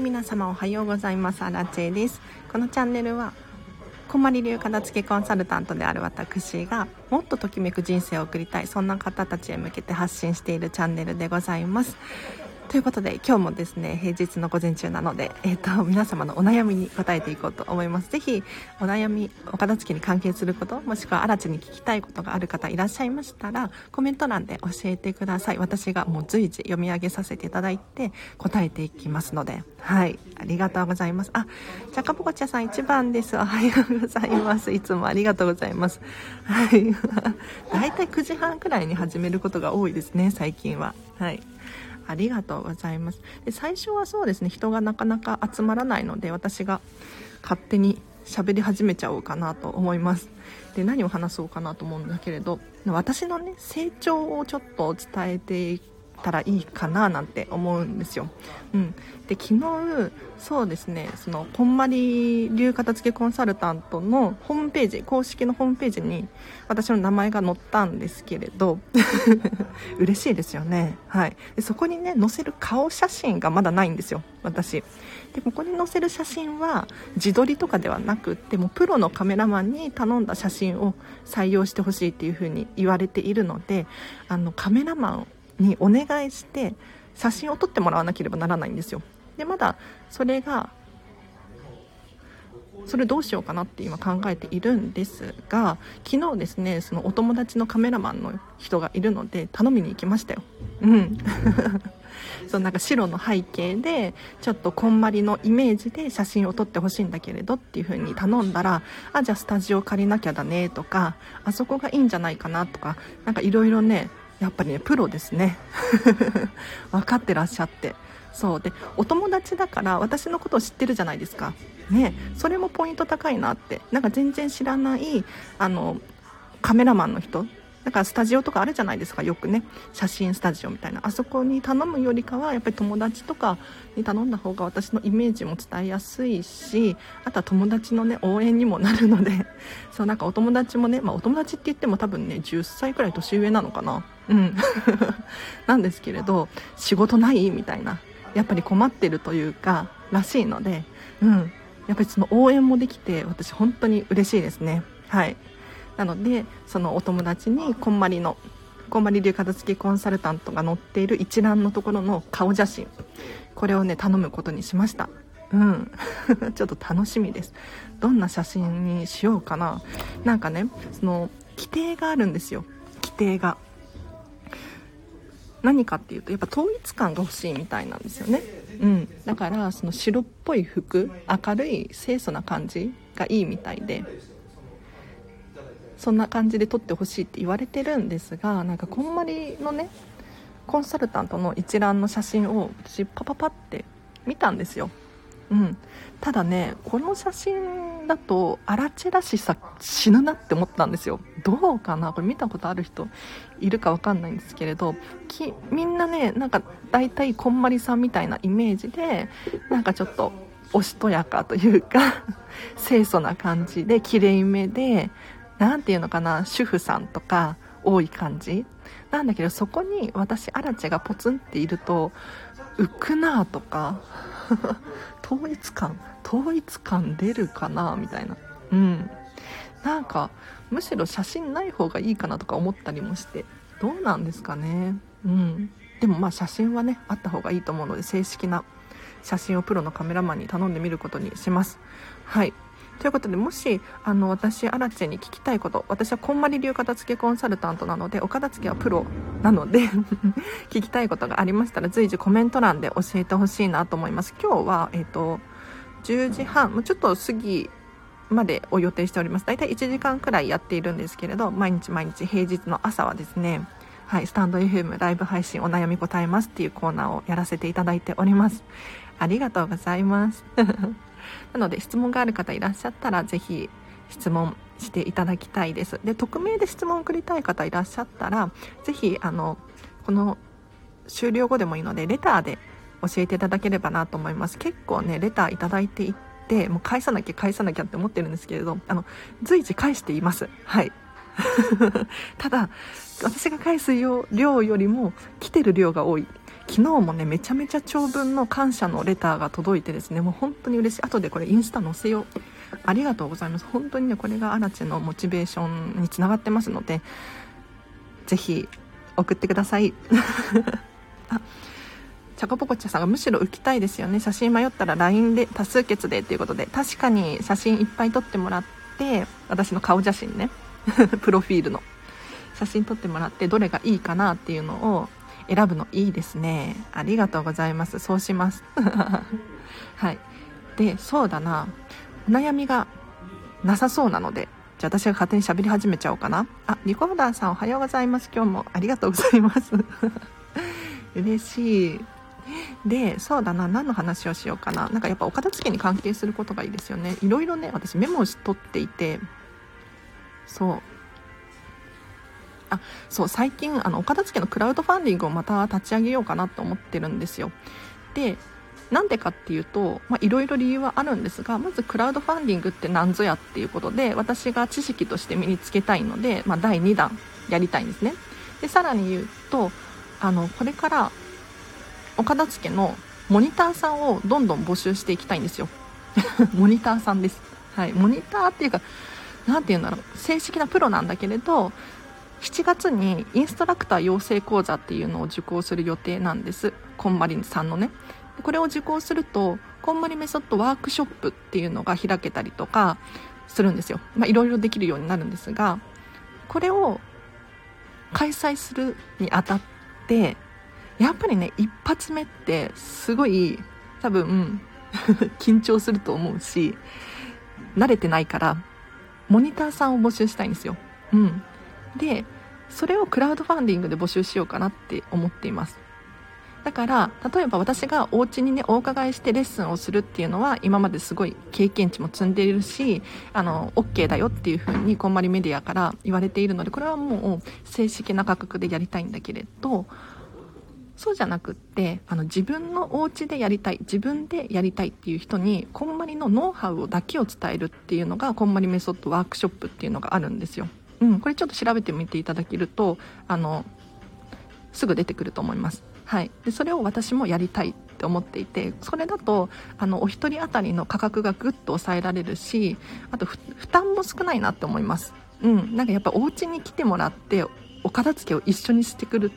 皆様おはようございます。アラチェです。このチャンネルはこまり流片付けコンサルタントである私がもっとときめく人生を送りたいそんな方たちへ向けて発信しているチャンネルでございます。ということで今日もですね平日の午前中なので、えーと、皆様のお悩みに答えていこうと思います。ぜひお悩みお片付けに関係することもしくは新地に聞きたいことがある方いらっしゃいましたらコメント欄で教えてください。私がもう随時読み上げさせていただいて答えていきますので。はい。ありがとうございます。あチャカポコチャさん1番です。おはようございます。いつもありがとうございます。はい。大体9時半くらいに始めることが多いですね最近は。はい。ありがとうございます。で最初はそうですね人がなかなか集まらないので私が勝手に喋り始めちゃおうかなと思います。で何を話そうかなと思うんだけれど私のね成長をちょっと伝えていたらいいかななんて思うんですよ。うん、で昨日そうですねそのこんまり流片付けコンサルタントのホームページ公式のホームページに私の名前が載ったんですけれど 嬉しいですよね。はい、でそこにね載せる顔写真がまだないんですよ私。でここに載せる写真は自撮りとかではなくってもプロのカメラマンに頼んだ写真を採用してほしいっていうふうに言われているのであのカメラマンにお願いして写真を撮ってもらわなければならないんですよでまだそれがそれどうしようかなって今考えているんですが昨日ですねそのお友達のカメラマンの人がいるので頼みに行きましたよ。うん。そうなんか白の背景でちょっとこんまりのイメージで写真を撮ってほしいんだけれどっていう風に頼んだらあじゃあスタジオ借りなきゃだねとかあそこがいいんじゃないかなとかなんかいろいろねやっぱりねプロですね。分かってらっしゃって。そう。でお友達だから私のことを知ってるじゃないですか。ね。それもポイント高いなって。なんか全然知らないあのカメラマンの人。だからスタジオとかあるじゃないですか。よくね。写真スタジオみたいな。あそこに頼むよりかはやっぱり友達とかに頼んだ方が私のイメージも伝えやすいしあとは友達のね応援にもなるので。そうなんかお友達もね、まあ、お友達って言っても多分ね10歳くらい年上なのかな。うん。なんですけれど仕事ない？みたいな。やっぱり困ってるというからしいのでうん。やっぱりその応援もできて私本当に嬉しいですね。はい。なのでそのお友達にこんまりのこんまり流片付けコンサルタントが載っている一覧のところの顔写真これをね頼むことにしました。うん。ちょっと楽しみです。どんな写真にしようかな。なんかねその規定があるんですよ。規定が。何かっていうとやっぱ統一感が欲しいみたいなんですよね。うん。だからその白っぽい服明るい清楚な感じがいいみたいでそんな感じで撮ってほしいって言われてるんですがなんかこんまりのねコンサルタントの一覧の写真を私パパパって見たんですよ、うん、ただねこの写真だとアラチェラしさ死ぬなって思ったんですよ。どうかな？これ見たことある人いるか分かんないんですけれどきみんなねなんか大体こんまりさんみたいなイメージでなんかちょっとおしとやかというか 清楚な感じできれいめで何て言うのかな？主婦さんとか多い感じ。なんだけどそこに私アラチェがポツンっていると浮くなとか 統一感統一感出るかなみたいな。うん。なんかむしろ写真ない方がいいかなとか思ったりもして。どうなんですかね。うん。でもまあ写真はねあった方がいいと思うので正式な写真をプロのカメラマンに頼んでみることにします。はい。ということでもしあの私アラチェに聞きたいこと私はこんまり流片付けコンサルタントなのでお片付けはプロなので 聞きたいことがありましたら随時コメント欄で教えてほしいなと思います今日は、えっ、ー、と10時半ちょっと過ぎまでを予定しております大体1時間くらいやっているんですけれど毎日毎日平日の朝はですねはい、スタンド FM ライブ配信お悩み答えますっていうコーナーをやらせていただいております。ありがとうございます。なので質問がある方いらっしゃったらぜひ質問していただきたいです。で匿名で質問を送りたい方いらっしゃったらぜひあのこの終了後でもいいのでレターで教えていただければなと思います。結構ねレターいただいていってもう返さなきゃ返さなきゃって思ってるんですけれどあの随時返しています。はい。ただ私が返す量よりも来てる量が多い。昨日もねめちゃめちゃ長文の感謝のレターが届いてですねもう本当に嬉しい。後でこれインスタ載せよう。ありがとうございます。本当にねこれがアラチェのモチベーションにつながってますのでぜひ送ってください。あチャコポコチャさんがむしろ浮きたいですよね。写真迷ったら LINE で多数決でということで。確かに写真いっぱい撮ってもらって私の顔写真ね。プロフィールの。写真撮ってもらってどれがいいかなっていうのを選ぶのいいですね。ありがとうございます。そうします。はい。でそうだな。お悩みがなさそうなのでじゃあ私が勝手に喋り始めちゃおうかな。あリコーダーさんおはようございます。今日もありがとうございます。嬉しい。でそうだな。何の話をしようかな。なんかやっぱお片付けに関係することがいいですよね。いろいろね私メモを取っていて。そう。あそう最近あのお片付けのクラウドファンディングをまた立ち上げようかなと思ってるんですよ。でなんでかっていうといろいろ理由はあるんですがまずクラウドファンディングって何ぞやっていうことで私が知識として身につけたいので、まあ、第2弾やりたいんですね。でさらに言うとあのこれからお片付けのモニターさんをどんどん募集していきたいんですよ。モニターさんです。はい。モニターっていうか何て言うんだろう。正式なプロなんだけれど7月にインストラクター養成講座っていうのを受講する予定なんです。こんまりさんのね。これを受講するとこんまりメソッドワークショップっていうのが開けたりとかするんですよ。いろいろできるようになるんですがこれを開催するにあたってやっぱりね一発目ってすごい多分 緊張すると思うし慣れてないからモニターさんを募集したいんですよ。うん。でそれをクラウドファンディングで募集しようかなって思っています。だから例えば私がお家にねお伺いしてレッスンをするっていうのは今まですごい経験値も積んでいるしあの OK だよっていう風にこんまりメディアから言われているのでこれはもう正式な価格でやりたいんだけれどそうじゃなくってあの自分のお家でやりたい自分でやりたいっていう人にこんまりのノウハウをだけを伝えるっていうのがこんまりメソッドワークショップっていうのがあるんですよ、うん、これちょっと調べてみていただけるとあのすぐ出てくると思います。はい、でそれを私もやりたいって思っていてそれだとあのお一人当たりの価格がぐっと抑えられるしあと負担も少ないなって思います。うん。なんかやっぱお家に来てもらってお片付けを一緒にしてくる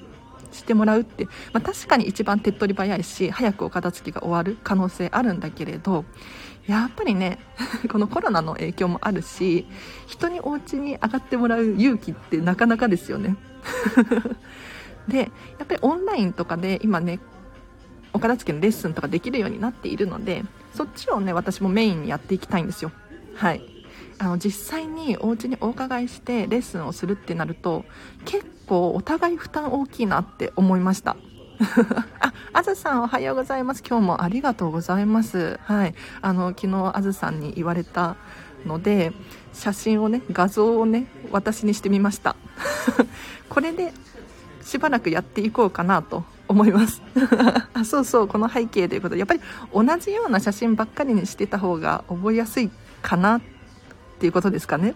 してもらうって、まあ、確かに一番手っ取り早いし早くお片付けが終わる可能性あるんだけれどやっぱりね このコロナの影響もあるし人にお家に上がってもらう勇気ってなかなかですよね。でやっぱりオンラインとかで今ねお片付けのレッスンとかできるようになっているのでそっちをね私もメインにやっていきたいんですよ。はい。あの実際にお家にお伺いしてレッスンをするってなると結構お互い負担大きいなって思いました。あ、あずさんおはようございます。今日もありがとうございます。はい。あの、昨日あずさんに言われたので、写真をね、画像をね、私にしてみました。これでしばらくやっていこうかなと思います あそうそうこの背景ということでやっぱり同じような写真ばっかりにしてた方が覚えやすいかなっていうことですかね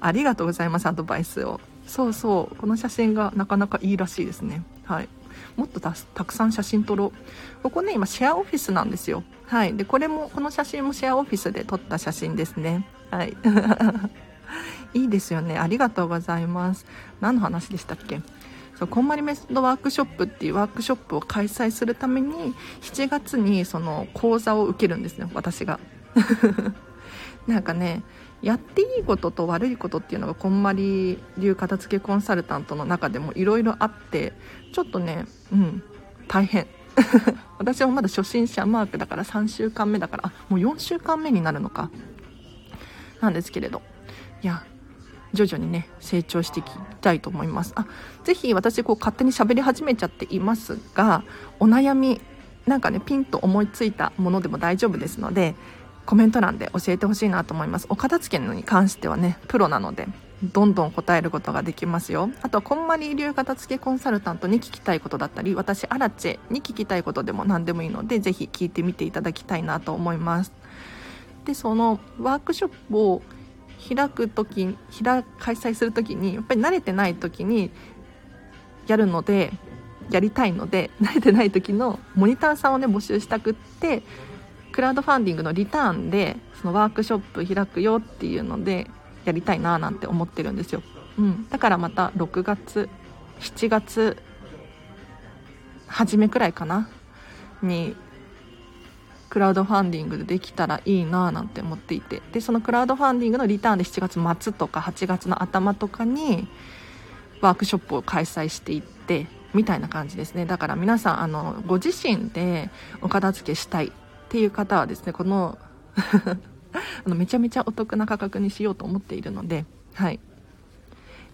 ありがとうございますアドバイスをそうそうこの写真がなかなかいいらしいですねはい。もっとたくさん写真撮ろう。ここね今シェアオフィスなんですよ。はい。でこれもこの写真もシェアオフィスで撮った写真ですね。はい。いいですよね。ありがとうございます。何の話でしたっけ？そうこんまりメソッドワークショップっていうワークショップを開催するために7月にその講座を受けるんですね私が。なんかねやっていいことと悪いことっていうのがこんまり流片付けコンサルタントの中でもいろいろあってちょっとねうん大変。私はまだ初心者マークだから3週間目だからあもう4週間目になるのか。なんですけれど。いや徐々にね成長していきたいと思います。あぜひ私こう勝手に喋り始めちゃっていますがお悩みなんかねピンと思いついたものでも大丈夫ですのでコメント欄で教えてほしいなと思います。お片付けのに関してはねプロなのでどんどん答えることができますよ。あとはこんまり流片付けコンサルタントに聞きたいことだったり私アラチェに聞きたいことでも何でもいいのでぜひ聞いてみていただきたいなと思います。でそのワークショップを開く時開開催する時にやっぱり慣れてない時にやるのでやりたいので慣れてない時のモニターさんをね募集したくってクラウドファンディングのリターンでそのワークショップ開くよっていうのでやりたいななんて思ってるんですよ、うん、だからまた6月7月初めくらいかなにクラウドファンディングでできたらいいななんて思っていて。でそのクラウドファンディングのリターンで7月末とか8月の頭とかにワークショップを開催していってみたいな感じですね。だから皆さんあのご自身でお片付けしたいっていう方はですねこの あのめちゃめちゃお得な価格にしようと思っているのではい。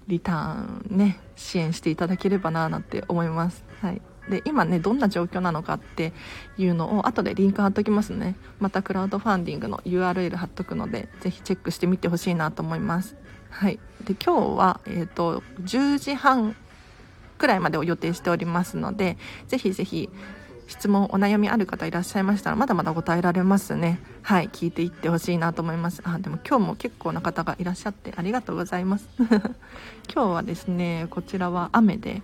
リターンね支援していただければななんて思います。はい。で今ねどんな状況なのかっていうのを後でリンク貼っときますね。またクラウドファンディングの URL 貼っとくのでぜひチェックしてみてほしいなと思います。はい。で今日は、えーと、10時半くらいまでを予定しておりますのでぜひぜひ質問お悩みある方いらっしゃいましたらまだまだ答えられますね。はい聞いていってほしいなと思います。あでも今日も結構な方がいらっしゃってありがとうございます。今日はですねこちらは雨で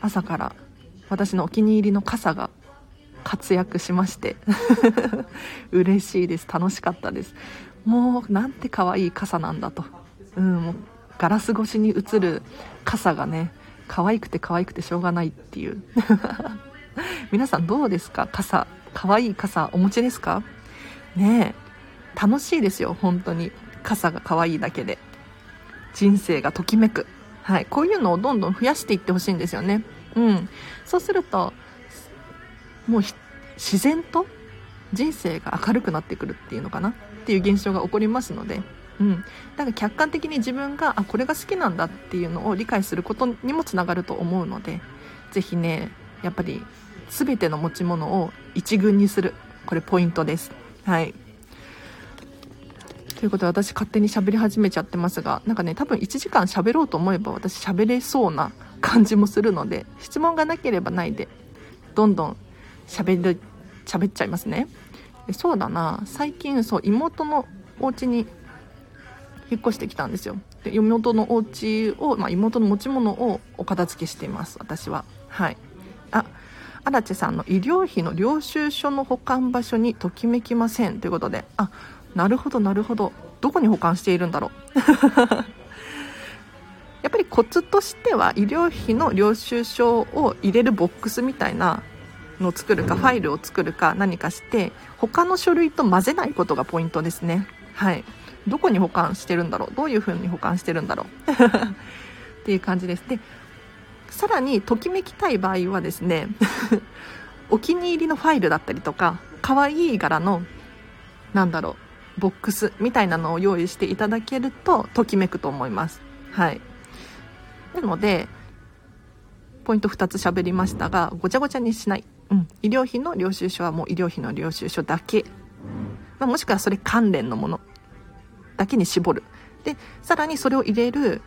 朝から私のお気に入りの傘が活躍しまして 嬉しいです。楽しかったです。もうなんて可愛い傘なんだと。うんもうガラス越しに映る傘がね可愛くて可愛くてしょうがないっていう。皆さんどうですか？傘。可愛い傘。お持ちですか？ねえ。楽しいですよ。本当に。傘が可愛いだけで。人生がときめく。はい、こういうのをどんどん増やしていってほしいんですよね。うん。そうすると、もう自然と人生が明るくなってくるっていうのかな？っていう現象が起こりますので、うん。だから客観的に自分が、あ、これが好きなんだっていうのを理解することにもつながると思うので、ぜひね、やっぱり全ての持ち物を一群にする。これポイントです。はい。ということで私勝手に喋り始めちゃってますが、なんかね、多分1時間喋ろうと思えば私喋れそうな感じもするので、質問がなければないで、どんどん喋る、喋っちゃいますね。そうだな、最近そう、妹のお家に引っ越してきたんですよ。で妹のお家を、まあ、妹の持ち物をお片付けしています、私は。はい。あ、荒地さんの医療費の領収書の保管場所にときめきません。ということで、あ、なるほどなるほど。どこに保管しているんだろう。やっぱりコツとしては医療費の領収書を入れるボックスみたいなのを作るかファイルを作るか何かして他の書類と混ぜないことがポイントですね。はいどこに保管してるんだろう？どういう風に保管してるんだろう？っていう感じです。でさらにときめきたい場合はですね お気に入りのファイルだったりとか可愛い柄のなんだろうボックスみたいなのを用意していただけるとときめくと思います。はい。なのでポイント2つ喋りましたがごちゃごちゃにしない、うん、医療費の領収書はもう医療費の領収書だけ、まあ、もしくはそれ関連のもの。だけに絞る。でさらにそれを入れる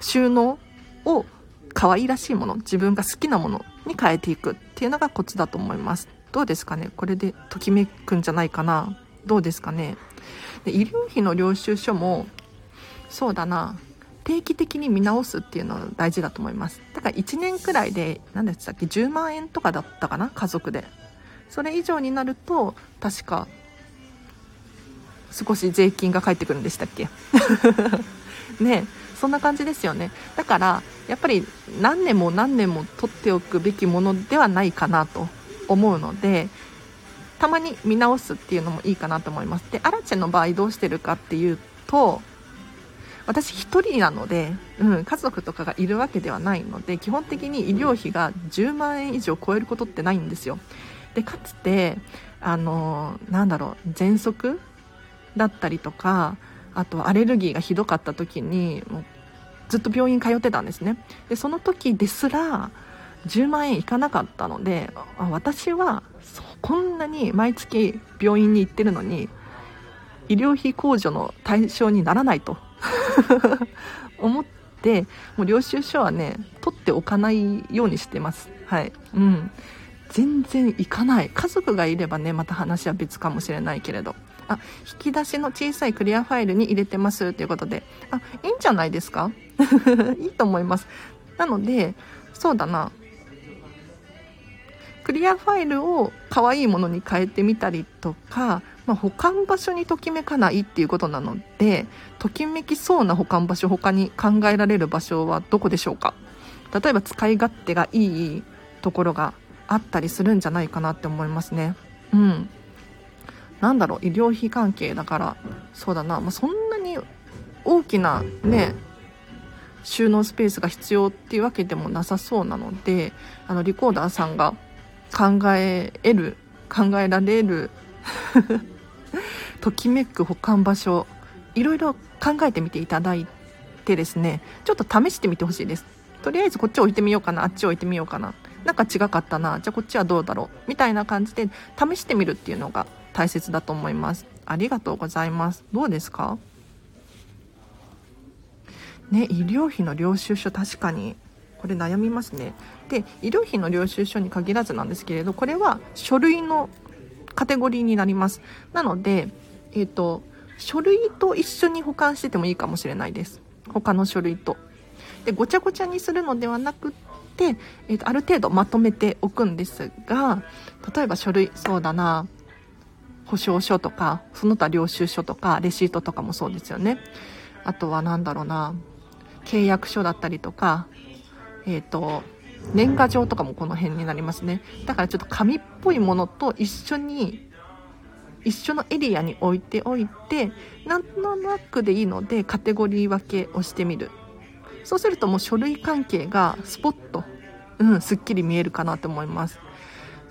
収納を可愛らしいもの自分が好きなものに変えていくっていうのがコツだと思います。どうですかね？これでときめくんじゃないかな。どうですかね？で医療費の領収書もそうだな。定期的に見直すっていうのは大事だと思います。だから1年くらいで何でしたっけ10万円とかだったかな？家族で。それ以上になると確か少し税金が返ってくるんでしたっけ？ねそんな感じですよね。だからやっぱり何年も何年も取っておくべきものではないかなと思うのでたまに見直すっていうのもいいかなと思います。でアラチェの場合どうしてるかっていうと私1人なので、うん、家族とかがいるわけではないので基本的に医療費が10万円以上超えることってないんですよ。でかつてあのなんだろう喘息だったりとかあとアレルギーがひどかった時にもうずっと病院通ってたんですね。でその時ですら10万円いかなかったので私はこんなに毎月病院に行ってるのに医療費控除の対象にならないと 思ってもう領収書はね取っておかないようにしてます。はい。うん。全然行かない。家族がいればねまた話は別かもしれないけれど。あ引き出しの小さいクリアファイルに入れてます。ということで。あいいんじゃないですか？いいと思います。なのでそうだな。クリアファイルを可愛いものに変えてみたりとか、まあ、保管場所にときめかないっていうことなのでときめきそうな保管場所他に考えられる場所はどこでしょうか？例えば使い勝手がいいところがあったりするんじゃないかなって思いますね。うん。なんだろう医療費関係だからそうだな、まあ、そんなに大きなね収納スペースが必要っていうわけでもなさそうなのであのリコーダーさんが考える考えられる ときめく保管場所いろいろ考えてみていただいてですねちょっと試してみてほしいです。とりあえずこっち置いてみようかなあっち置いてみようかな。なんか違かったなじゃあこっちはどうだろうみたいな感じで試してみるっていうのが大切だと思います。ありがとうございます。どうですか？ね医療費の領収書確かに。これ悩みますね。で医療費の領収書に限らずなんですけれどこれは書類のカテゴリーになります。なのでえっ、ー、と書類と一緒に保管しててもいいかもしれないです。他の書類と。でごちゃごちゃにするのではなくって、えーと、ある程度まとめておくんですが例えば書類そうだな。保証書とかその他領収書とかレシートとかもそうですよね。あとは何だろうな契約書だったりとかえっ、ー、と年賀状とかもこの辺になりますね。だからちょっと紙っぽいものと一緒に一緒のエリアに置いておいてなんとなくでいいのでカテゴリー分けをしてみる。そうするともう書類関係がスポッとうんすっきり見えるかなと思います。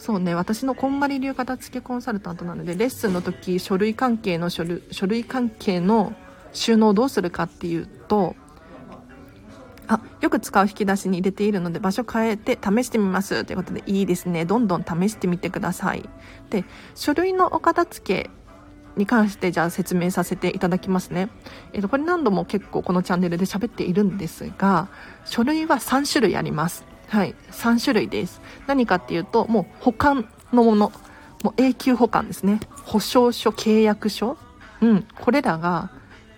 そうね私のこんまり流片付けコンサルタントなのでレッスンの時書類関係の書類書類関係の収納をどうするかっていうとあよく使う引き出しに入れているので場所変えて試してみますということでいいですねどんどん試してみてくださいで書類のお片付けに関してじゃあ説明させていただきますね。えっ、と、これ何度も結構このチャンネルで喋っているんですが、書類は3種類あります。はい。3種類です。何かっていうと、もう保管のもの。もう永久保管ですね。保証書、契約書。うん。これらが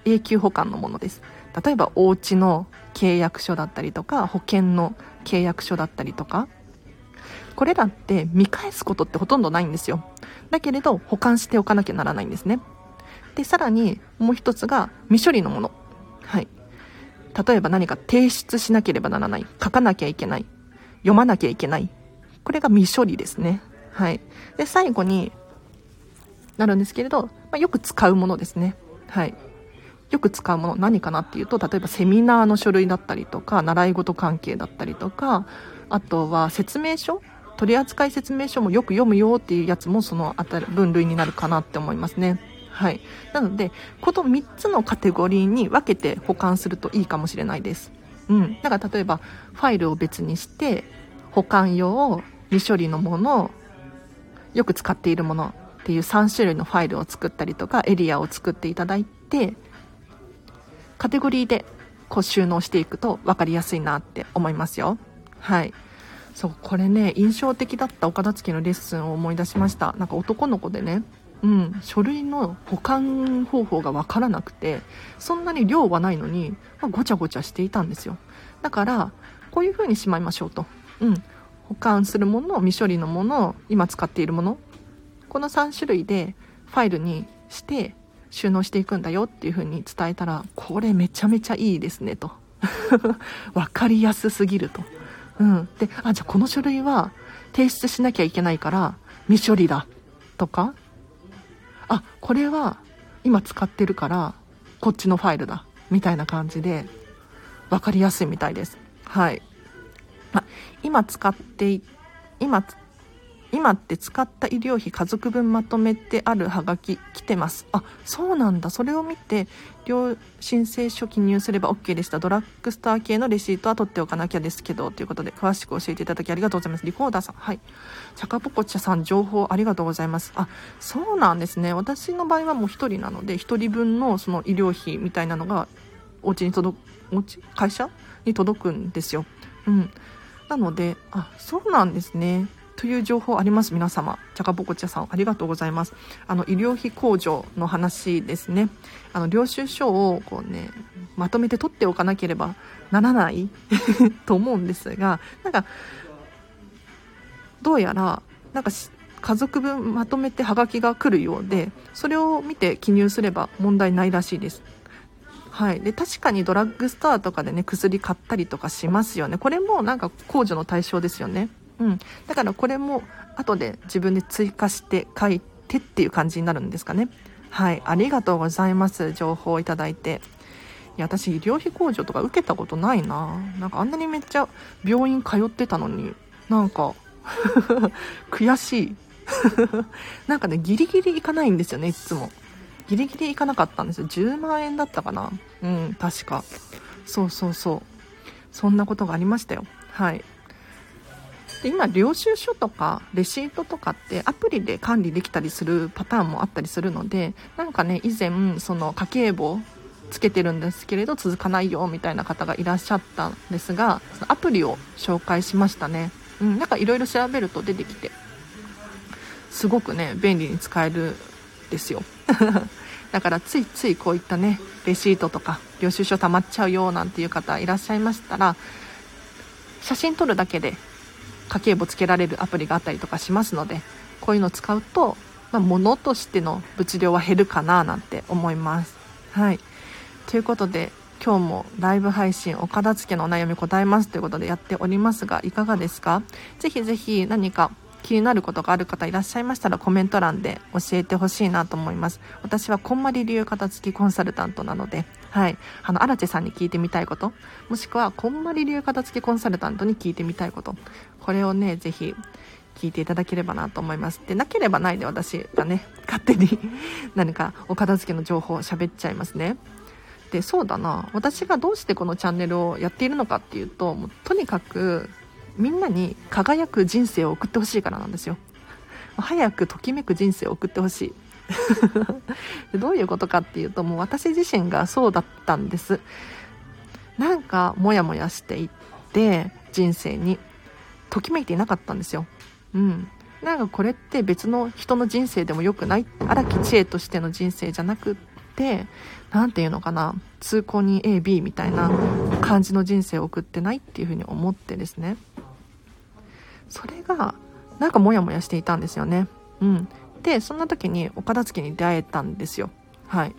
永久保管のものです。例えばお家の契約書だったりとか保険の契約書だったりとかこれらって見返すことってほとんどないんですよだけれど保管しておかなきゃならないんですねでさらにもう一つが未処理のものはい例えば何か提出しなければならない書かなきゃいけない読まなきゃいけない。これが未処理ですね。はい。で最後になるんですけれど、まあ、よく使うものですね。はい。よく使うもの何かなっていうと例えばセミナーの書類だったりとか習い事関係だったりとかあとは説明書。取扱説明書もよく読むよっていうやつもその分類になるかなって思いますね。はい。なのでこの3つのカテゴリーに分けて保管するといいかもしれないです。うん。だから例えばファイルを別にして保管用未処理のものよく使っているものっていう3種類のファイルを作ったりとかエリアを作っていただいてカテゴリーでこう収納していくと分かりやすいなって思いますよ。はい。そうこれね印象的だったお片付けのレッスンを思い出しました。なんか男の子でねうん書類の保管方法が分からなくてそんなに量はないのに、まあ、ごちゃごちゃしていたんですよだからこういう風にしまいましょうとうん保管するもの未処理のもの今使っているものこの3種類でファイルにして収納していくんだよっていう風に伝えたら、これめちゃめちゃいいですねと。分かりやすすぎると。うん。で、あ、じゃあこの書類は提出しなきゃいけないから未処理だとか、あ、これは今使ってるからこっちのファイルだみたいな感じで分かりやすいみたいです。はい。あ、今使って今今って使った医療費家族分まとめてあるはがき来てますあそうなんだそれを見て両申請書記入すれば OK でした。ドラッグストア系のレシートは取っておかなきゃですけどということで詳しく教えていただきありがとうございます。リコーダーさんはい。チャカポコチャさん情報ありがとうございます。あそうなんですね。私の場合はもう1人なので1人分のその医療費みたいなのがお家に届くお家？会社に届くんですよ。うん。なのであそうなんですね。という情報あります皆様。じゃがぼこちゃさんありがとうございます。あの医療費控除の話ですね。あの領収書をこうねまとめて取っておかなければならない と思うんですがなんかどうやらなんか家族分まとめてハガキが来るようでそれを見て記入すれば問題ないらしいです。はい、で確かにドラッグストアとかでね薬買ったりとかしますよね。これもなんか控除の対象ですよね。うん、だからこれも後で自分で追加して書いてっていう感じになるんですかね。はい。ありがとうございます。情報をいただいて。いや私医療費控除とか受けたことないな。なんかあんなにめっちゃ病院通ってたのに。なんか 悔しい。なんかねギリギリ行かないんですよねいつも。ギリギリ行かなかったんですよ。10万円だったかな。うん確か。そうそうそう。そんなことがありましたよ。はい。で今領収書とかレシートとかってアプリで管理できたりするパターンもあったりするのでなんかね以前その家計簿つけてるんですけれど続かないよみたいな方がいらっしゃったんですがアプリを紹介しましたね。うんなんかいろいろ調べると出てきてすごくね便利に使えるですよ。だからついついこういったねレシートとか領収書溜まっちゃうよなんていう方いらっしゃいましたら写真撮るだけで家計簿つけられるアプリがあったりとかしますのでこういうのを使うと、まあ、物としての物量は減るかななんて思います。はい。ということで今日もライブ配信お片付けのお悩み答えますということでやっておりますがいかがですか？ぜひぜひ何か気になることがある方いらっしゃいましたらコメント欄で教えてほしいなと思います。私はこんまり流片付きコンサルタントなのではい。あの荒地さんに聞いてみたいこと。もしくはこんまり流片付きコンサルタントに聞いてみたいこと。これをねぜひ聞いていただければなと思います。でなければないで私がね 勝手に何かお片付けの情報を喋っちゃいますね。でそうだな。私がどうしてこのチャンネルをやっているのかっていうともうとにかくみんなに輝く人生を送ってほしいからなんですよ。早くときめく人生を送ってほしい。どういうことかっていうともう私自身がそうだったんです。なんかモヤモヤしていって人生に。ときめいていなかったんですよ。うん。なんかこれって別の人の人生でも良くない。荒木知恵としての人生じゃなくって何て言うのかな。通行人 AB みたいな感じの人生を送ってないっていうふうに思ってですね。それがなんかモヤモヤしていたんですよね。うん。でそんな時にお片付けに出会えたんですよ。はい。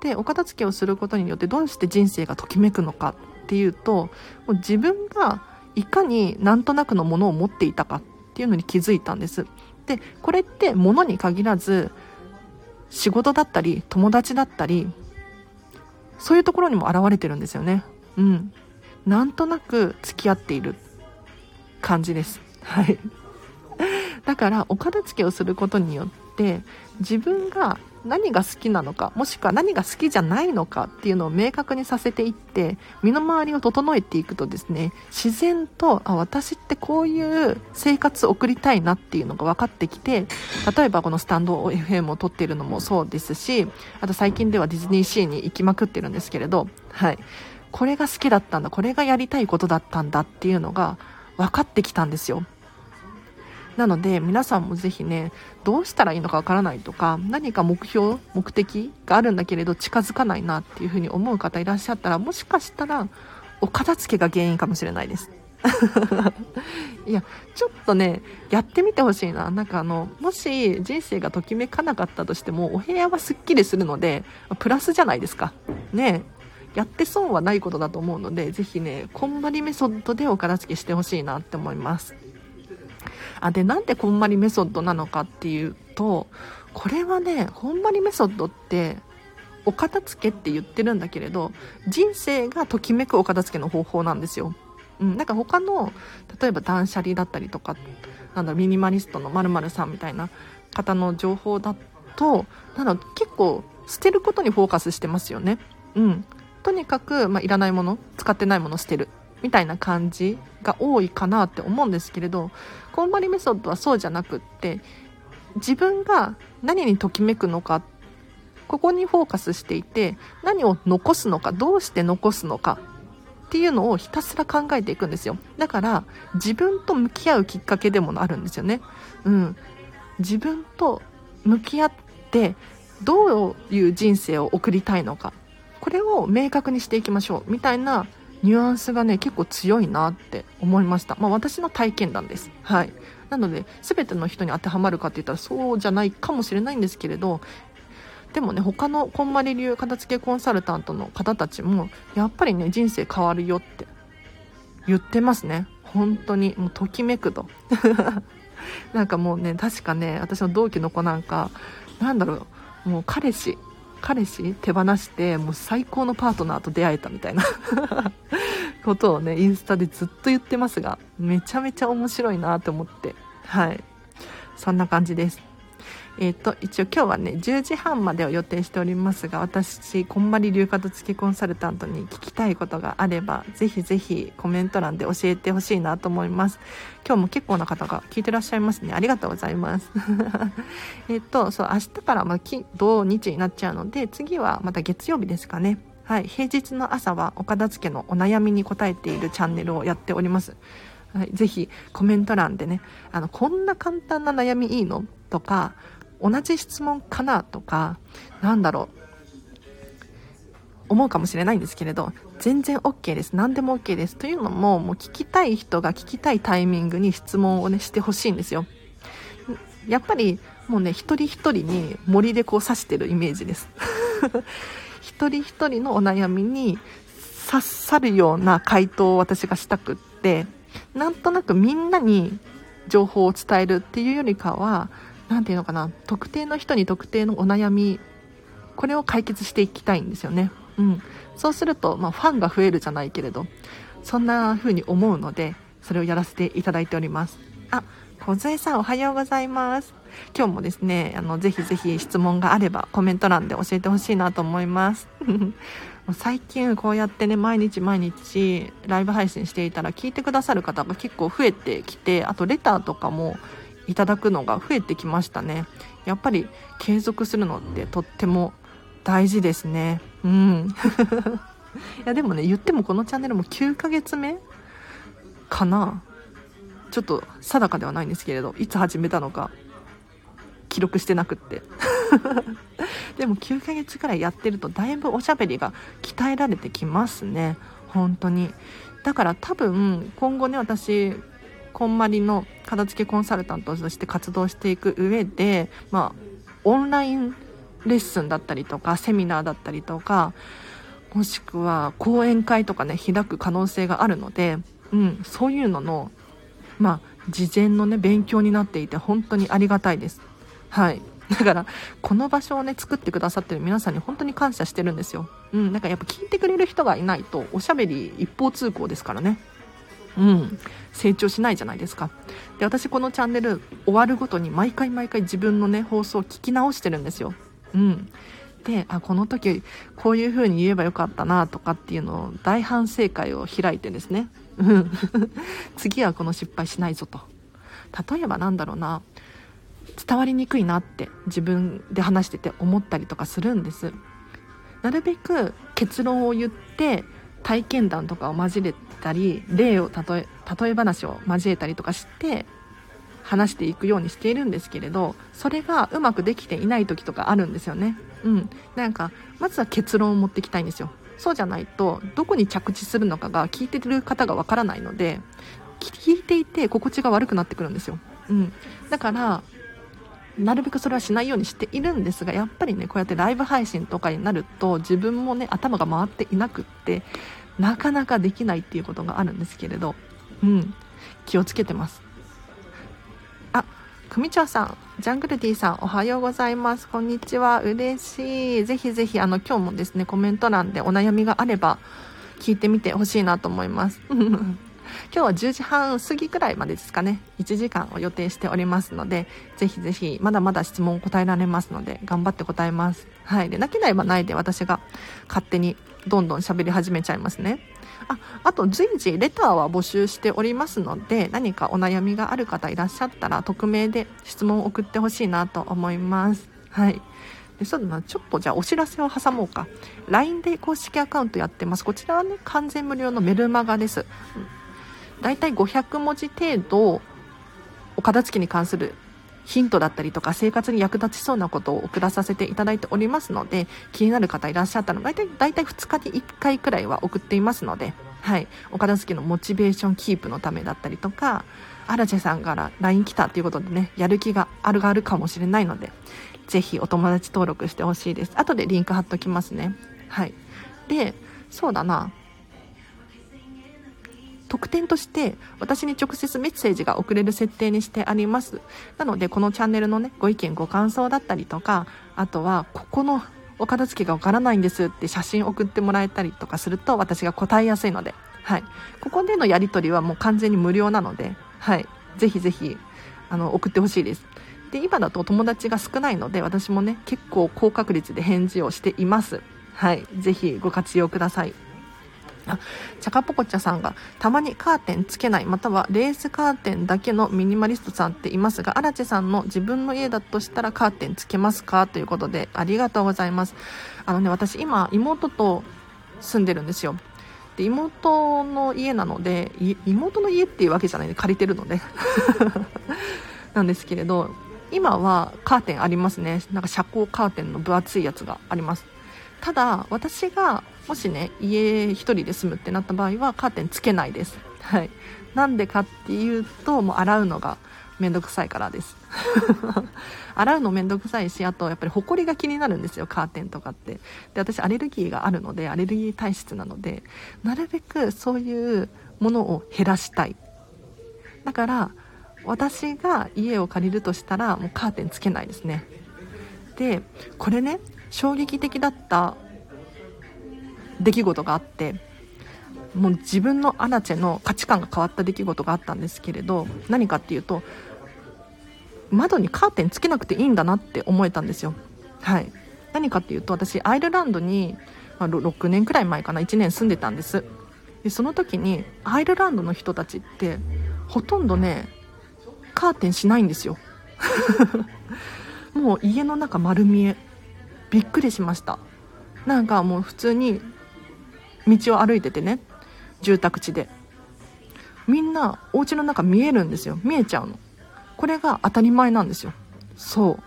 でお片付けをすることによってどうして人生がときめくのかっていうともう自分がいかになんとなくのものを持っていたかっていうのに気づいたんです。でこれって物に限らず仕事だったり友達だったりそういうところにも現れてるんですよね。うん。なんとなく付き合っている感じです。はい。だからお片付けをすることによって自分が何が好きなのかもしくは何が好きじゃないのかっていうのを明確にさせていって身の回りを整えていくとですね自然とあ私ってこういう生活を送りたいなっていうのが分かってきて例えばこのスタンド FM を撮っているのもそうですしあと最近ではディズニーシーに行きまくってるんですけれどはい。これが好きだったんだこれがやりたいことだったんだっていうのが分かってきたんですよ。なので皆さんもぜひねどうしたらいいのかわからないとか何か目標目的があるんだけれど近づかないなっていうふうに思う方いらっしゃったらもしかしたらお片付けが原因かもしれないです。いやちょっとねやってみてほしいな。なんかあのもし人生がときめかなかったとしてもお部屋はすっきりするのでプラスじゃないですか。ね。やって損はないことだと思うのでぜひねこんまりメソッドでお片付けしてほしいなって思います。あでなんでこんまりメソッドなのかっていうとこれはねこんまりメソッドってお片付けって言ってるんだけれど人生がときめくお片付けの方法なんですよ。うん、なんか他の例えば断捨離だったりとかなんだミニマリストのまるさんみたいな方の情報だとなんだ結構捨てることにフォーカスしてますよね。うん、とにかく、まあ、いらないもの使ってないもの捨てるみたいな感じが多いかなって思うんですけれどこんまりメソッドはそうじゃなくって自分が何にときめくのかここにフォーカスしていて何を残すのかどうして残すのかっていうのをひたすら考えていくんですよ。だから自分と向き合うきっかけでもあるんですよね。うん。自分と向き合ってどういう人生を送りたいのかこれを明確にしていきましょう。みたいなニュアンスがね結構強いなって思いました。まあ私の体験談です。はい。なので全ての人に当てはまるかって言ったらそうじゃないかもしれないんですけれどでもね他のこんまり流片付けコンサルタントの方たちもやっぱりね人生変わるよって言ってますね。本当に。もうときめくと。なんかもうね確かね私の同期の子なんかなんだろう。もう彼氏彼氏手放してもう最高のパートナーと出会えたみたいな ことをねインスタでずっと言ってますがめちゃめちゃ面白いなと思って。はい。そんな感じです。えっ、ー、と、一応今日はね、10時半までを予定しておりますが、私、こんまり流片付けコンサルタントに聞きたいことがあれば、ぜひぜひコメント欄で教えてほしいなと思います。今日も結構な方が聞いてらっしゃいますね。ありがとうございます。えっと、そう、明日からま土日になっちゃうので、次はまた月曜日ですかね。はい、平日の朝はお片付けのお悩みに答えているチャンネルをやっております。ぜひコメント欄でね、あの、こんな簡単な悩みいいの？とか、同じ質問かなとか、なんだろう、思うかもしれないんですけれど、全然 OK です。何でも OK です。というのも、もう聞きたい人が聞きたいタイミングに質問をね、してほしいんですよ。やっぱり、もうね、一人一人に森でこう刺してるイメージです。一人一人のお悩みに刺さるような回答を私がしたくって、なんとなくみんなに情報を伝えるっていうよりかは、何て言うのかな特定の人に特定のお悩みこれを解決していきたいんですよね。うん。そうすると、まあ、ファンが増えるじゃないけれどそんな風に思うのでそれをやらせていただいております。あ小杉さんおはようございます。今日もですねあのぜひぜひ質問があればコメント欄で教えてほしいなと思います。最近こうやってね毎日毎日ライブ配信していたら聞いてくださる方が結構増えてきてあとレターとかもいただくのが増えてきましたね。やっぱり継続するのってとっても大事ですね。うん。いやでもね言ってもこのチャンネルも9ヶ月目かな。ちょっと定かではないんですけれどいつ始めたのか記録してなくって。でも9ヶ月くらいやってるとだいぶおしゃべりが鍛えられてきますね。本当に。だから多分今後ね私こんまりの片付けコンサルタントとして活動していく上で、まあ、オンラインレッスンだったりとかセミナーだったりとかもしくは講演会とかね開く可能性があるので、うん、そういうのの、まあ、事前のね勉強になっていて本当にありがたいです。はい。だからこの場所をね作ってくださってる皆さんに本当に感謝してるんですよ。うんなんかやっぱ聞いてくれる人がいないとおしゃべり一方通行ですからね。うん、成長しないじゃないですか。で私このチャンネル終わるごとに毎回毎回自分のね放送を聞き直してるんですよ、うん、であこの時こういう風に言えばよかったなとかっていうのを大反省会を開いてですね。次はこの失敗しないぞと。例えばなんだろうな。伝わりにくいなって自分で話してて思ったりとかするんです。なるべく結論を言って体験談とかを交えたり例を例え例え話を交えたりとかして話していくようにしているんですけれどそれがうまくできていない時とかあるんですよね。うん。なんかまずは結論を持ってきたいんですよ。そうじゃないとどこに着地するのかが聞いてる方がわからないので聞いていて心地が悪くなってくるんですよ。うん。だからなるべくそれはしないようにしているんですがやっぱりねこうやってライブ配信とかになると自分もね頭が回っていなくってなかなかできないっていうことがあるんですけれどうん。気をつけてます。あ組長さん。ジャングルディさんおはようございます。こんにちは。嬉しい。ぜひぜひあの今日もですねコメント欄でお悩みがあれば聞いてみてほしいなと思います。今日は10時半過ぎくらいまでですかね、1時間を予定しておりますので、ぜひぜひ、まだまだ質問答えられますので、頑張って答えます。はい。で、泣きなければないで私が勝手にどんどん喋り始めちゃいますね。あ、あと随時レターは募集しておりますので、何かお悩みがある方いらっしゃったら、匿名で質問を送ってほしいなと思います。はい。でそうだなちょっとじゃあお知らせを挟もうか LINE で公式アカウントやってますこちらはね完全無料のメルマガです、うん、だいたい500文字程度お片付けに関するヒントだったりとか生活に役立ちそうなことを送らさせていただいておりますので気になる方いらっしゃったら大体大体2日に1回くらいは送っていますので、はい、お片付けのモチベーションキープのためだったりとかアラチェさんから LINE 来たっていうことでねやる気があるがあるかもしれないのでぜひお友達登録してほしいです。後でリンク貼っときますね。はい。でそうだな。特典として私に直接メッセージが送れる設定にしてあります。なのでこのチャンネルのねご意見ご感想だったりとかあとはここのお片付けがわからないんですって写真送ってもらえたりとかすると私が答えやすいのではい。ここでのやり取りはもう完全に無料なのではい。ぜひぜひあの送ってほしいです。で今だと友達が少ないので私もね結構高確率で返事をしています。はい。ぜひご活用ください。あチャカポコチャさんがたまにカーテンつけないまたはレースカーテンだけのミニマリストさんっていますがアラチェさんの自分の家だとしたらカーテンつけますかということでありがとうございます。あのね私今妹と住んでるんですよ。で妹の家なので妹の家っていうわけじゃないんで借りてるので。なんですけれど今はカーテンありますね。なんか遮光カーテンの分厚いやつがあります。ただ私がもしね家1人で住むってなった場合はカーテンつけないです。はい。なんでかっていうともう洗うのがめんどくさいからです。洗うのめんどくさいしあとやっぱりホコリが気になるんですよカーテンとかって。で私アレルギーがあるのでアレルギー体質なのでなるべくそういうものを減らしたい。だから私が家を借りるとしたらもうカーテンつけないですね。でこれね衝撃的だった出来事があってもう自分のアラチェの価値観が変わった出来事があったんですけれど何かっていうと窓にカーテンつけなくていいんだなって思えたんですよ。はい。何かっていうと私アイルランドに、ま6年くらい前かな1年住んでたんです。でその時にアイルランドの人たちってほとんどねカーテンしないんですよ。もう家の中丸見え。びっくりしました。なんかもう普通に道を歩いててね住宅地で。みんなお家の中見えるんですよ。見えちゃうの。これが当たり前なんですよ。そう。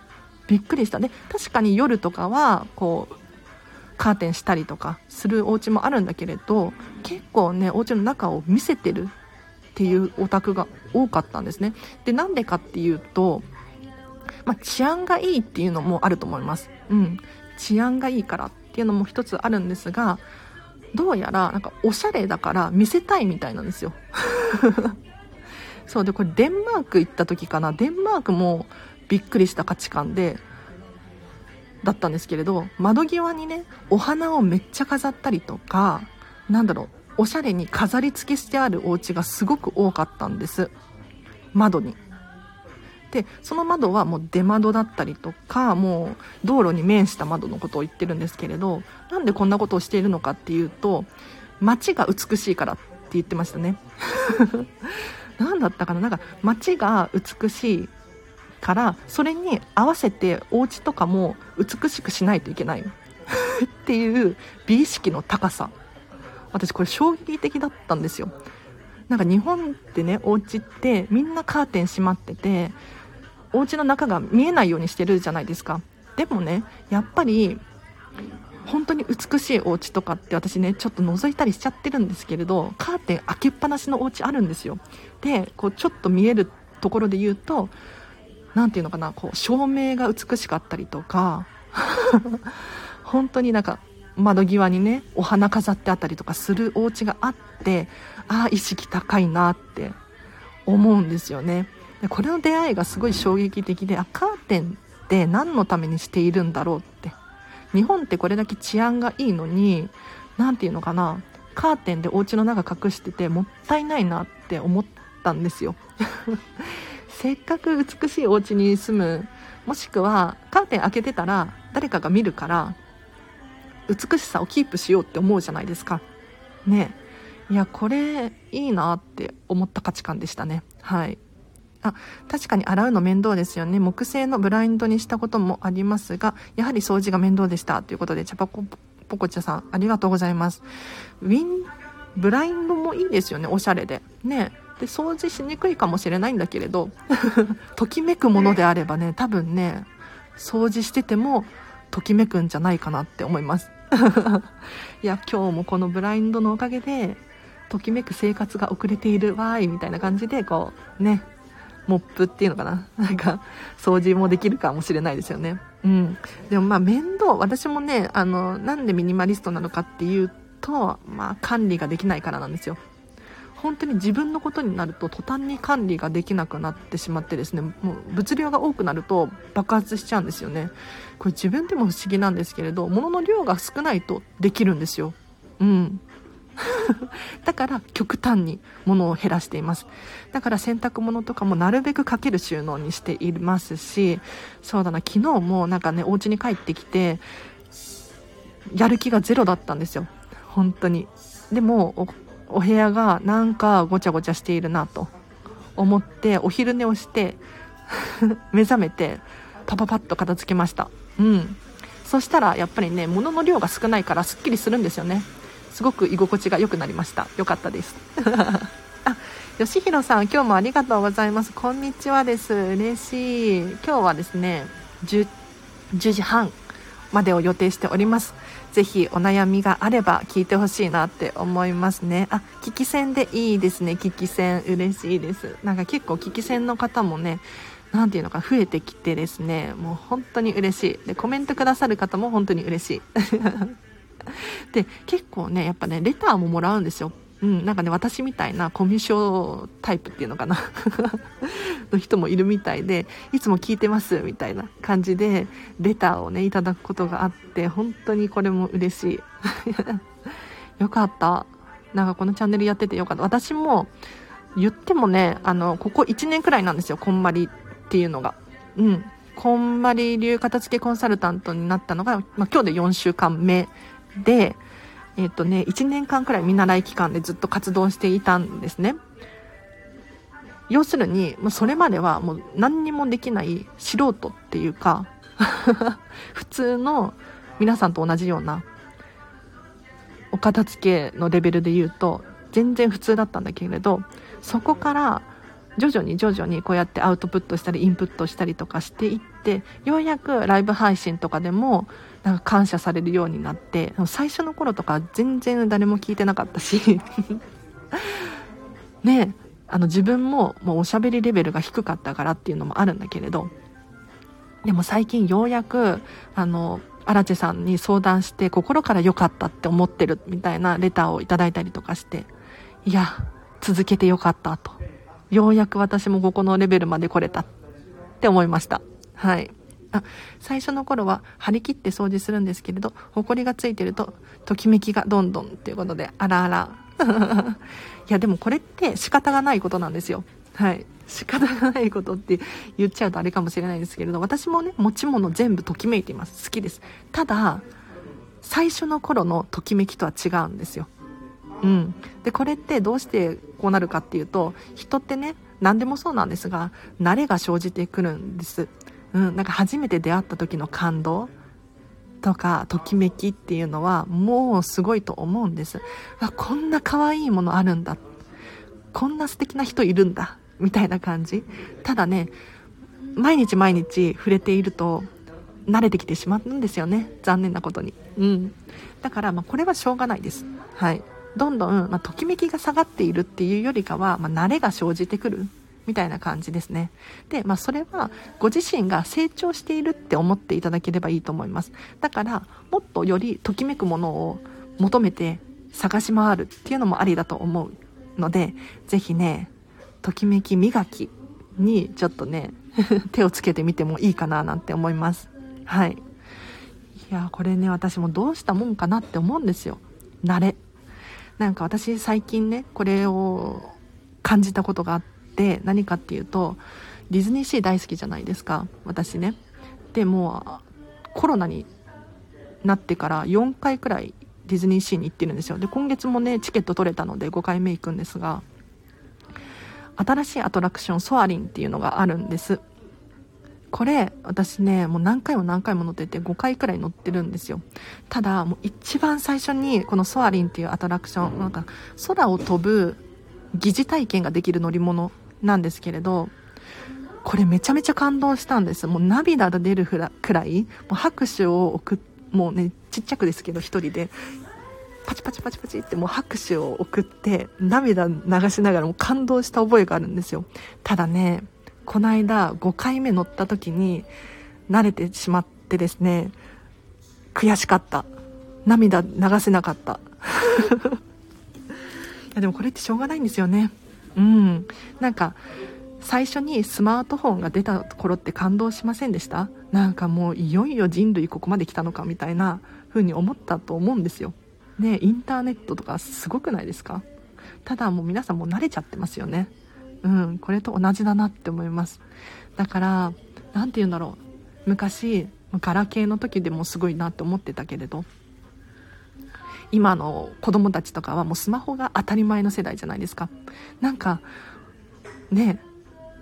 びっくりした。で確かに夜とかはこうカーテンしたりとかするお家もあるんだけれど結構ねお家の中を見せてるっていうお宅が多かったんですね。でなんでかっていうと、まあ、治安がいいっていうのもあると思います。うん。治安がいいからっていうのも一つあるんですがどうやらなんかおしゃれだから見せたいみたいなんですよ。そうでこれデンマーク行った時かな。デンマークもびっくりした価値観でだったんですけれど窓際にねお花をめっちゃ飾ったりとかなんだろうおしゃれに飾り付けしてあるお家がすごく多かったんです。窓に。でその窓はもう出窓だったりとかもう道路に面した窓のことを言ってるんですけれどなんでこんなことをしているのかっていうと街が美しいからって言ってましたね。何だったかな？なんか街が美しいからそれに合わせてお家とかも美しくしないといけない。っていう美意識の高さ。私これ衝撃的だったんですよ。なんか日本ってねお家ってみんなカーテン閉まっててお家の中が見えないようにしてるじゃないですか。でもねやっぱり本当に美しいお家とかって私ねちょっと覗いたりしちゃってるんですけれどカーテン開けっぱなしのお家あるんですよ。でこうちょっと見えるところで言うと何て言うのかなこう照明が美しかったりとか 本当になんか窓際にねお花飾ってあったりとかするお家があってああ意識高いなって思うんですよね。でこれの出会いがすごい衝撃的であカーテンって何のためにしているんだろうって。日本ってこれだけ治安がいいのに何て言うのかな。カーテンでお家の中隠しててもったいないなって思ったんですよ。せっかく美しいお家に住むもしくはカーテン開けてたら誰かが見るから美しさをキープしようって思うじゃないですか。ね。いやこれいいなって思った価値観でしたね。はい。あ確かに洗うの面倒ですよね。木製のブラインドにしたこともありますがやはり掃除が面倒でした。ということでチャパコポコチャさんありがとうございます。ウィンブラインドもいいですよねおしゃれで。ね。で掃除しにくいかもしれないんだけれど ときめくものであればね多分ね掃除しててもときめくんじゃないかなって思います。いや今日もこのブラインドのおかげでときめく生活が遅れているわーいみたいな感じでこうねモップっていうのかな？なんか掃除もできるかもしれないですよね。うん。でもまあ面倒私もねあのなんでミニマリストなのかっていうとまあ管理ができないからなんですよ。本当に自分のことになると途端に管理ができなくなってしまってですねもう物量が多くなると爆発しちゃうんですよね。これ自分でも不思議なんですけれど物の量が少ないとできるんですよ。うん。だから極端に物を減らしています。だから洗濯物とかもなるべくかける収納にしていますしそうだな昨日もなんかねお家に帰ってきてやる気がゼロだったんですよ。本当に。でもお部屋がなんかごちゃごちゃしているなと思ってお昼寝をして 目覚めてパパパッと片付けました。うん。そしたらやっぱりね物の量が少ないからすっきりするんですよね。すごく居心地が良くなりました。良かったです。あ吉弘さん今日もありがとうございます。こんにちはです。嬉しい。今日はですね 10, 10時半までを予定しております。ぜひお悩みがあれば聞いてほしいなって思いますね。あ聞き戦でいいですね。聞き戦。嬉しいです。なんか結構聞き戦の方もね何ていうのか増えてきてですね。もう本当に嬉しい。でコメントくださる方も本当に嬉しい。で結構ねやっぱねレターももらうんですよ。うん、なんかね私みたいなコミュ障タイプっていうのかな。の人もいるみたいでいつも聞いてますみたいな感じでレターをねいただくことがあって本当にこれも嬉しい。よかった。なんかこのチャンネルやっててよかった。私も言ってもねあのここ1年くらいなんですよこんまりっていうのが。うん。こんまり流片付けコンサルタントになったのが、まあ、今日で4週間目でえっ、とね、1年間くらい見習い期間でずっと活動していたんですね。要するに、もうそれまではもう何にもできない素人っていうか 普通の皆さんと同じようなお片付けのレベルで言うと全然普通だったんだけれどそこから徐々に徐々にこうやってアウトプットしたりインプットしたりとかしていってようやくライブ配信とかでもなんか感謝されるようになって最初の頃とか全然誰も聞いてなかったし ねあの自分ももうおしゃべりレベルが低かったからっていうのもあるんだけれどでも最近ようやくあの荒地さんに相談して心から良かったって思ってるみたいなレターをいただいたりとかしていや続けてよかったと。ようやく私もここのレベルまで来れたって思いました。はい。あ、最初の頃は張り切って掃除するんですけれど、ホコリがついてると、ときめきがどんどんっていうことで、あらあら。いや、でもこれって仕方がないことなんですよ。はい。仕方がないことって言っちゃうとあれかもしれないですけれど、私もね、持ち物全部ときめいています。好きです。ただ、最初の頃のときめきとは違うんですよ。うん、でこれってどうしてこうなるかっていうと人ってね何でもそうなんですが慣れが生じてくるんです、うん、なんか初めて出会った時の感動とかときめきっていうのはもうすごいと思うんです。あこんな可愛いものあるんだ。こんな素敵な人いるんだ。みたいな感じ。ただね毎日毎日触れていると慣れてきてしまうんですよね。残念なことに。うん。だからまあこれはしょうがないです。はい。どんどん、まあ、ときめきが下がっているっていうよりかは、まあ、慣れが生じてくるみたいな感じですね。で、まあ、それはご自身が成長しているって思っていただければいいと思います。だから、もっとよりときめくものを求めて探し回るっていうのもありだと思うので、ぜひね、ときめき磨きにちょっとね、手をつけてみてもいいかななんて思います。はい。いや、これね、私もどうしたもんかなって思うんですよ。慣れ。なんか私最近ねこれを感じたことがあって何かっていうとディズニーシー大好きじゃないですか私ね。でもコロナになってから4回くらいディズニーシーに行ってるんですよ。で今月もねチケット取れたので5回目行くんですが新しいアトラクションソアリンっていうのがあるんです。これ私ねもう何回も何回も乗ってて5回くらい乗ってるんですよ。ただもう一番最初にこのソアリンっていうアトラクションなんか空を飛ぶ疑似体験ができる乗り物なんですけれどこれめちゃめちゃ感動したんです。もう涙が出るくらい。もう拍手を送もうねちっちゃくですけど1人で。パチパチパチパチってもう拍手を送って涙流しながらも感動した覚えがあるんですよ。ただねこの間5回目乗った時に慣れてしまってですね悔しかった。涙流せなかった。いやでもこれってしょうがないんですよね。うん。なんか最初にスマートフォンが出た頃って感動しませんでした？なんかもういよいよ人類ここまで来たのかみたいな風に思ったと思うんですよ。ねインターネットとかすごくないですか？ただもう皆さんもう慣れちゃってますよね。うん、これと同じだなって思います。だから何て言うんだろう。昔ガラケーの時でもすごいなって思ってたけれど今の子供たちとかはもうスマホが当たり前の世代じゃないですか。なんかね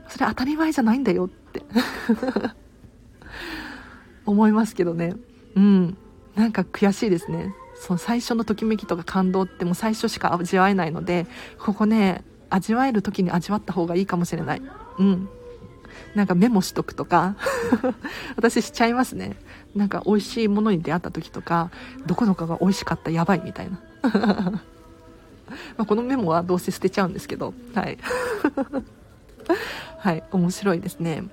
それ当たり前じゃないんだよって。思いますけどね。うん。なんか悔しいですね。その最初のときめきとか感動ってもう最初しか味わえないのでここね味わえる時に味わった方がいいかもしれない。うん。なんかメモしとくとか 私しちゃいますね。なんか美味しいものに出会った時とか、どこどこが美味しかったやばいみたいな。まこのメモはどうせ捨てちゃうんですけど、はい。はい、面白いですね。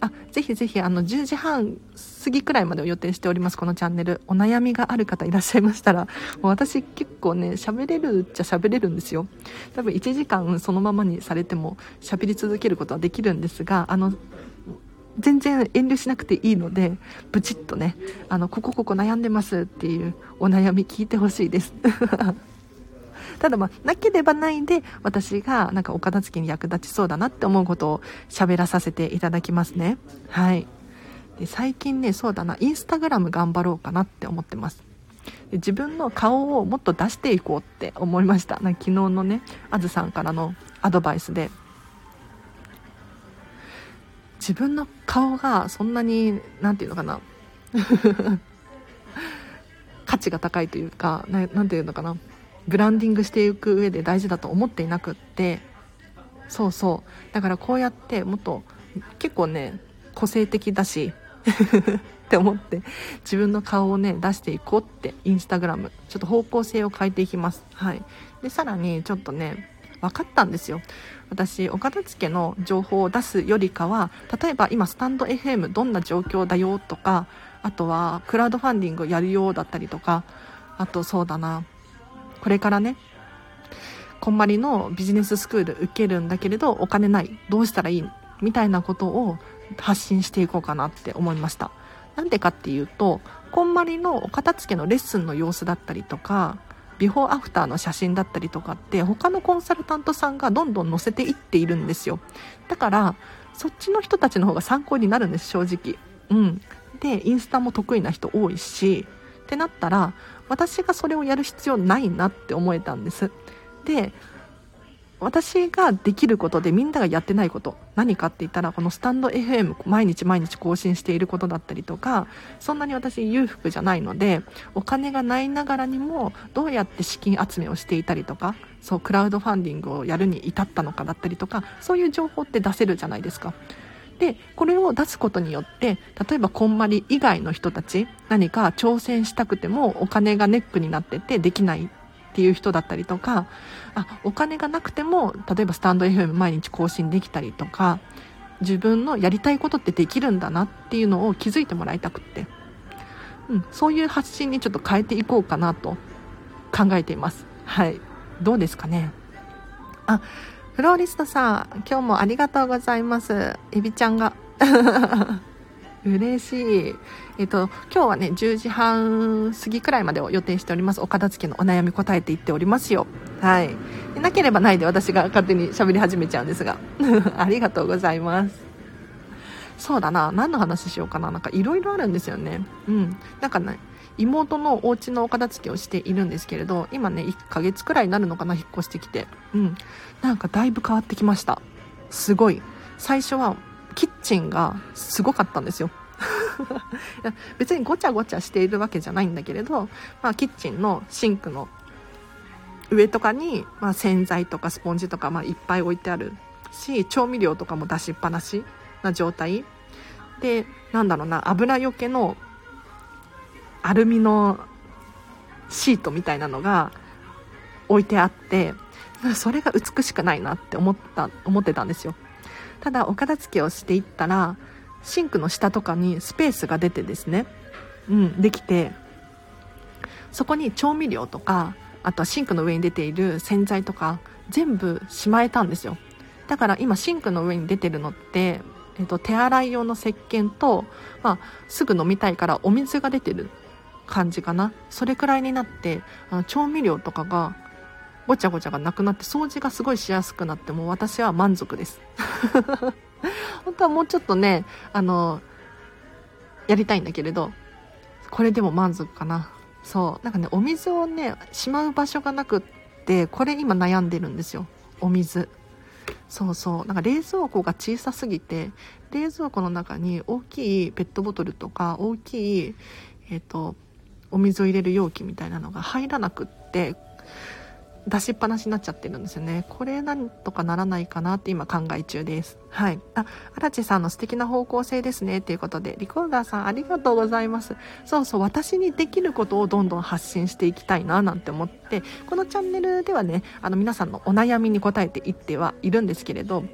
あ、ぜひぜひ、あの、10時半過ぎくらいまでを予定しております、このチャンネル。お悩みがある方いらっしゃいましたら、もう私結構ね、喋れるっちゃ喋れるんですよ。多分1時間そのままにされても喋り続けることはできるんですが、あの、全然遠慮しなくていいので、ブチッとね、あの、ここここ悩んでますっていうお悩み聞いてほしいです。ただまあ、なければないで、私がなんかお片付けに役立ちそうだなって思うことを喋らさせていただきますね。はい。で最近ね、そうだな、インスタグラム頑張ろうかなって思ってます。で自分の顔をもっと出していこうって思いました。な昨日のね、あずさんからのアドバイスで。自分の顔がそんなに、何て言うのかな。価値が高いというか、何て言うのかな。ブランディングしていく上で大事だと思っていなくってそうそう。だからこうやってもっと結構ね個性的だし って思って自分の顔をね出していこうってインスタグラム。ちょっと方向性を変えていきます。はい。でさらにちょっとね分かったんですよ。私お片付けの情報を出すよりかは例えば今スタンド FM どんな状況だよとかあとはクラウドファンディングやるようだったりとかあとそうだな。これからね、こんまりのビジネススクール受けるんだけれど、お金ない。どうしたらいいみたいなことを発信していこうかなって思いました。なんでかっていうと、こんまりのお片付けのレッスンの様子だったりとか、ビフォーアフターの写真だったりとかって他のコンサルタントさんがどんどん載せていっているんですよ。だから、そっちの人たちの方が参考になるんです、正直。うん。で、インスタも得意な人多いし、ってなったら、私がそれをやる必要ないなって思えたんです。で私ができることでみんながやってないこと何かって言ったらこのスタンド FM 毎日毎日更新していることだったりとかそんなに私裕福じゃないのでお金がないながらにもどうやって資金集めをしていたりとかそうクラウドファンディングをやるに至ったのかだったりとかそういう情報って出せるじゃないですか。でこれを出すことによって例えばこんまり以外の人たち何か挑戦したくてもお金がネックになっててできないっていう人だったりとかあお金がなくても例えばスタンド FM 毎日更新できたりとか自分のやりたいことってできるんだなっていうのを気づいてもらいたくって、うん、そういう発信にちょっと変えていこうかなと考えています。はい。どうですかね？あフローリストさん、今日もありがとうございます。エビちゃんが。嬉しい。えっ、と、今日はね、10時半過ぎくらいまでを予定しております。お片付けのお悩み答えていっておりますよ。はい。なければないで私が勝手に喋り始めちゃうんですが。ありがとうございます。そうだな。何の話しようかな。なんかいろいろあるんですよね。うん。なんかね、妹のお家のお片付けをしているんですけれど今ね1ヶ月くらいになるのかな引っ越してきてうんなんかだいぶ変わってきました。すごい。最初はキッチンがすごかったんですよ。別にごちゃごちゃしているわけじゃないんだけれど、まあ、キッチンのシンクの上とかに、まあ、洗剤とかスポンジとか、まあ、いっぱい置いてあるし調味料とかも出しっぱなしな状態。でなんだろうな油よけのアルミのシートみたいなのが置いてあってそれが美しくないなって思った思ってたんですよ。ただお片付けをしていったらシンクの下とかにスペースが出てですねうんできてそこに調味料とかあとはシンクの上に出ている洗剤とか全部しまえたんですよ。だから今シンクの上に出てるのって、えっと、手洗い用の石鹸と、まあ、すぐ飲みたいからお水が出てる感じかな。それくらいになってあの調味料とかがごちゃごちゃがなくなって掃除がすごいしやすくなってもう私は満足です。本当はもうちょっとねあのやりたいんだけれどこれでも満足かな。そう。なんかねお水をねしまう場所がなくってこれ今悩んでるんですよ。お水。そうそう。なんか冷蔵庫が小さすぎて冷蔵庫の中に大きいペットボトルとか大きいえっ、ー、とお水を入れる容器みたいなのが入らなくって出しっぱなしになっちゃってるんですよね。これなんとかならないかなって今考え中です。はい。あ、荒地さんの素敵な方向性ですね。ということで、リコーダーさんありがとうございます。そうそう、私にできることをどんどん発信していきたいななんて思って、このチャンネルではね、あの皆さんのお悩みに答えていってはいるんですけれど、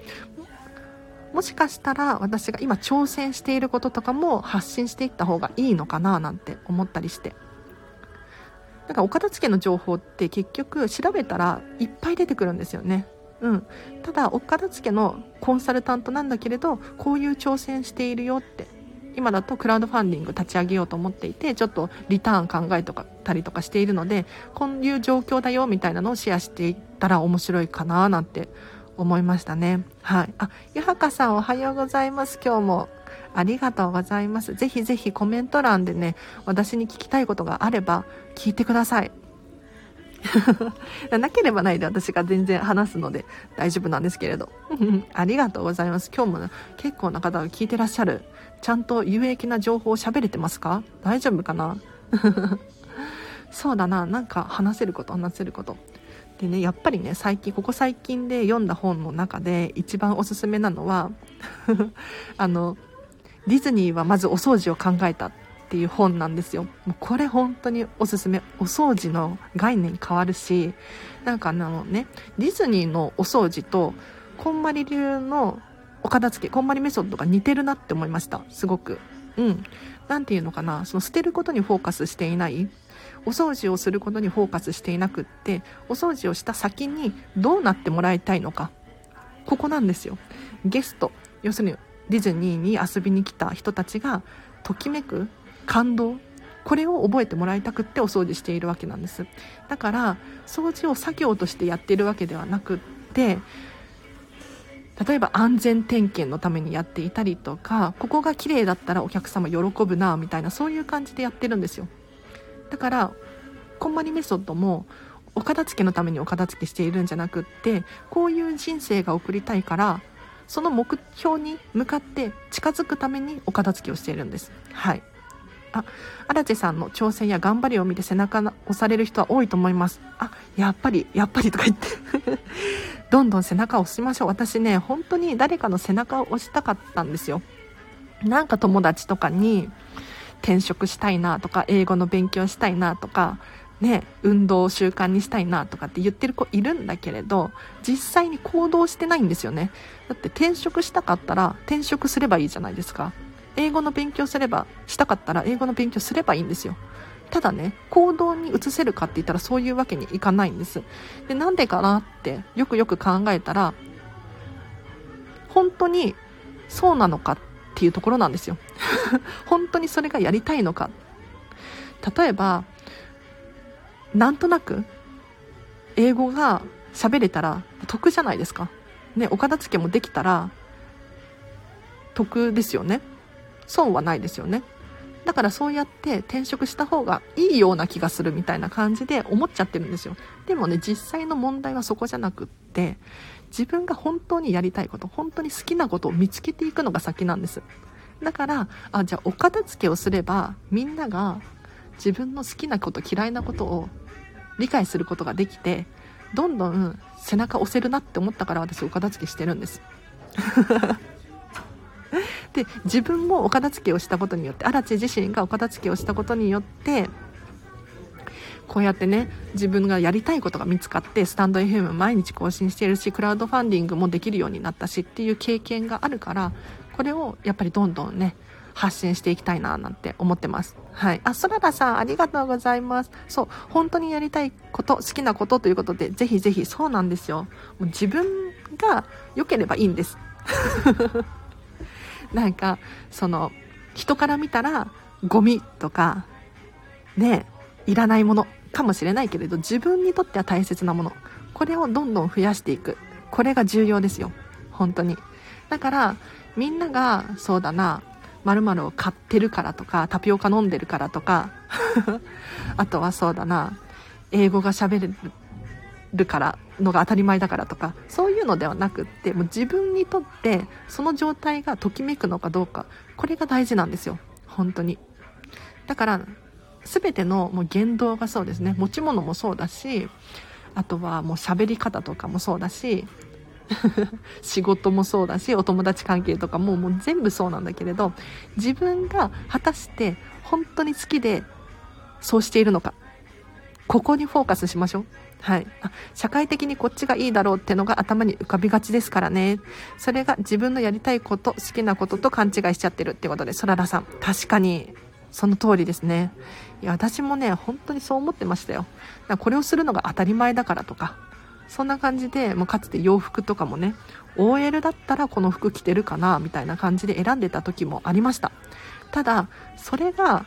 もしかしたら私が今挑戦していることとかも発信していった方がいいのかななんて思ったりして。だかお片付けの情報って結局調べたらいっぱい出てくるんですよね。うん、ただお片付けのコンサルタントなんだけれどこういう挑戦しているよって今だとクラウドファンディング立ち上げようと思っていてちょっとリターン考えとかたりとかしているのでこういう状況だよみたいなのをシェアしていったら面白いかななんて思いましたね。はい。あゆはかさんおはようございます。今日も。ありがとうございます。ぜひぜひコメント欄でね、私に聞きたいことがあれば聞いてください。なければないで私が全然話すので大丈夫なんですけれど。ありがとうございます。今日も、結構な方が聞いてらっしゃる。ちゃんと有益な情報を喋れてますか？大丈夫かな？そうだな。なんか話せること、話せること。でね、やっぱりね、最近、ここ最近で読んだ本の中で一番おすすめなのはあの、ディズニーはまずお掃除を考えたっていう本なんですよ。もうこれ本当におすすめ。お掃除の概念変わるし、なんかあのね、ディズニーのお掃除と、こんまり流のお片付け、こんまりメソッドが似てるなって思いました。すごく。うん。なんていうのかな、その捨てることにフォーカスしていない。お掃除をすることにフォーカスしていなくって、お掃除をした先にどうなってもらいたいのか。ここなんですよ。ゲスト。要するにディズニーに遊びに来た人たちがときめく感動これを覚えてもらいたくってお掃除しているわけなんです。だから掃除を作業としてやっているわけではなくって例えば安全点検のためにやっていたりとかここが綺麗だったらお客様喜ぶなみたいなそういう感じでやってるんですよ。だからこんまりメソッドもお片付けのためにお片付けしているんじゃなくってこういう人生が送りたいからその目標に向かって近づくためにお片付けをしているんです。はい。あ、荒地さんの挑戦や頑張りを見て背中押される人は多いと思います。あ、やっぱり、やっぱりとか言って どんどん背中を押しましょう。私ね、本当に誰かの背中を押したかったんですよ。なんか友達とかに転職したいなとか、英語の勉強したいなとか、ね、運動を習慣にしたいなとかって言ってる子いるんだけれど、実際に行動してないんですよね。だって転職したかったら転職すればいいじゃないですか。英語の勉強すれば、したかったら英語の勉強すればいいんですよ。ただね、行動に移せるかって言ったらそういうわけにいかないんです。で、なんでかなってよくよく考えたら、本当にそうなのかっていうところなんですよ。本当にそれがやりたいのか。例えば、なんとなく英語が喋れたら得じゃないですか。ね、お片付けもできたら得ですよね。損はないですよね。だからそうやって転職した方がいいような気がするみたいな感じで思っちゃってるんですよ。でもね、実際の問題はそこじゃなくって、自分が本当にやりたいこと本当に好きなことを見つけていくのが先なんですだからあじゃあお片付けをすればみんなが自分の好きなこと嫌いなことを理解することができてどんどん背中押せるなって思ったから私お片付けしてるんです で自分もお片付けをしたことによって荒地自身がお片付けをしたことによってこうやってね自分がやりたいことが見つかってスタンド FM 毎日更新しているしクラウドファンディングもできるようになったしっていう経験があるからこれをやっぱりどんどんね発信していきたいななんて思ってます。はい。あ、そららさんありがとうございます。そう、本当にやりたいこと、好きなことということで、ぜひぜひそうなんですよ。もう自分が良ければいいんです。なんか、その、人から見たら、ゴミとか、ね、いらないものかもしれないけれど、自分にとっては大切なもの。これをどんどん増やしていく。これが重要ですよ。本当に。だから、みんなが、そうだな、〇〇を買ってるからとか、タピオカ飲んでるからとか、あとはそうだな、英語が喋れるからのが当たり前だからとか、そういうのではなくって、もう自分にとってその状態がときめくのかどうか、これが大事なんですよ。本当に。だから、全てのもう言動がそうですね。持ち物もそうだし、あとはもう喋り方とかもそうだし、仕事もそうだしお友達関係とかももう全部そうなんだけれど自分が果たして本当に好きでそうしているのかここにフォーカスしましょうはい。社会的にこっちがいいだろうってのが頭に浮かびがちですからね。それが自分のやりたいこと、好きなことと勘違いしちゃってるってことで、そららさん、確かに、その通りですね。いや、私もね、本当にそう思ってましたよ。これをするのが当たり前だからとか、そんな感じで、もうかつて洋服とかもね、OL だったらこの服着てるかな、みたいな感じで選んでた時もありました。ただ、それが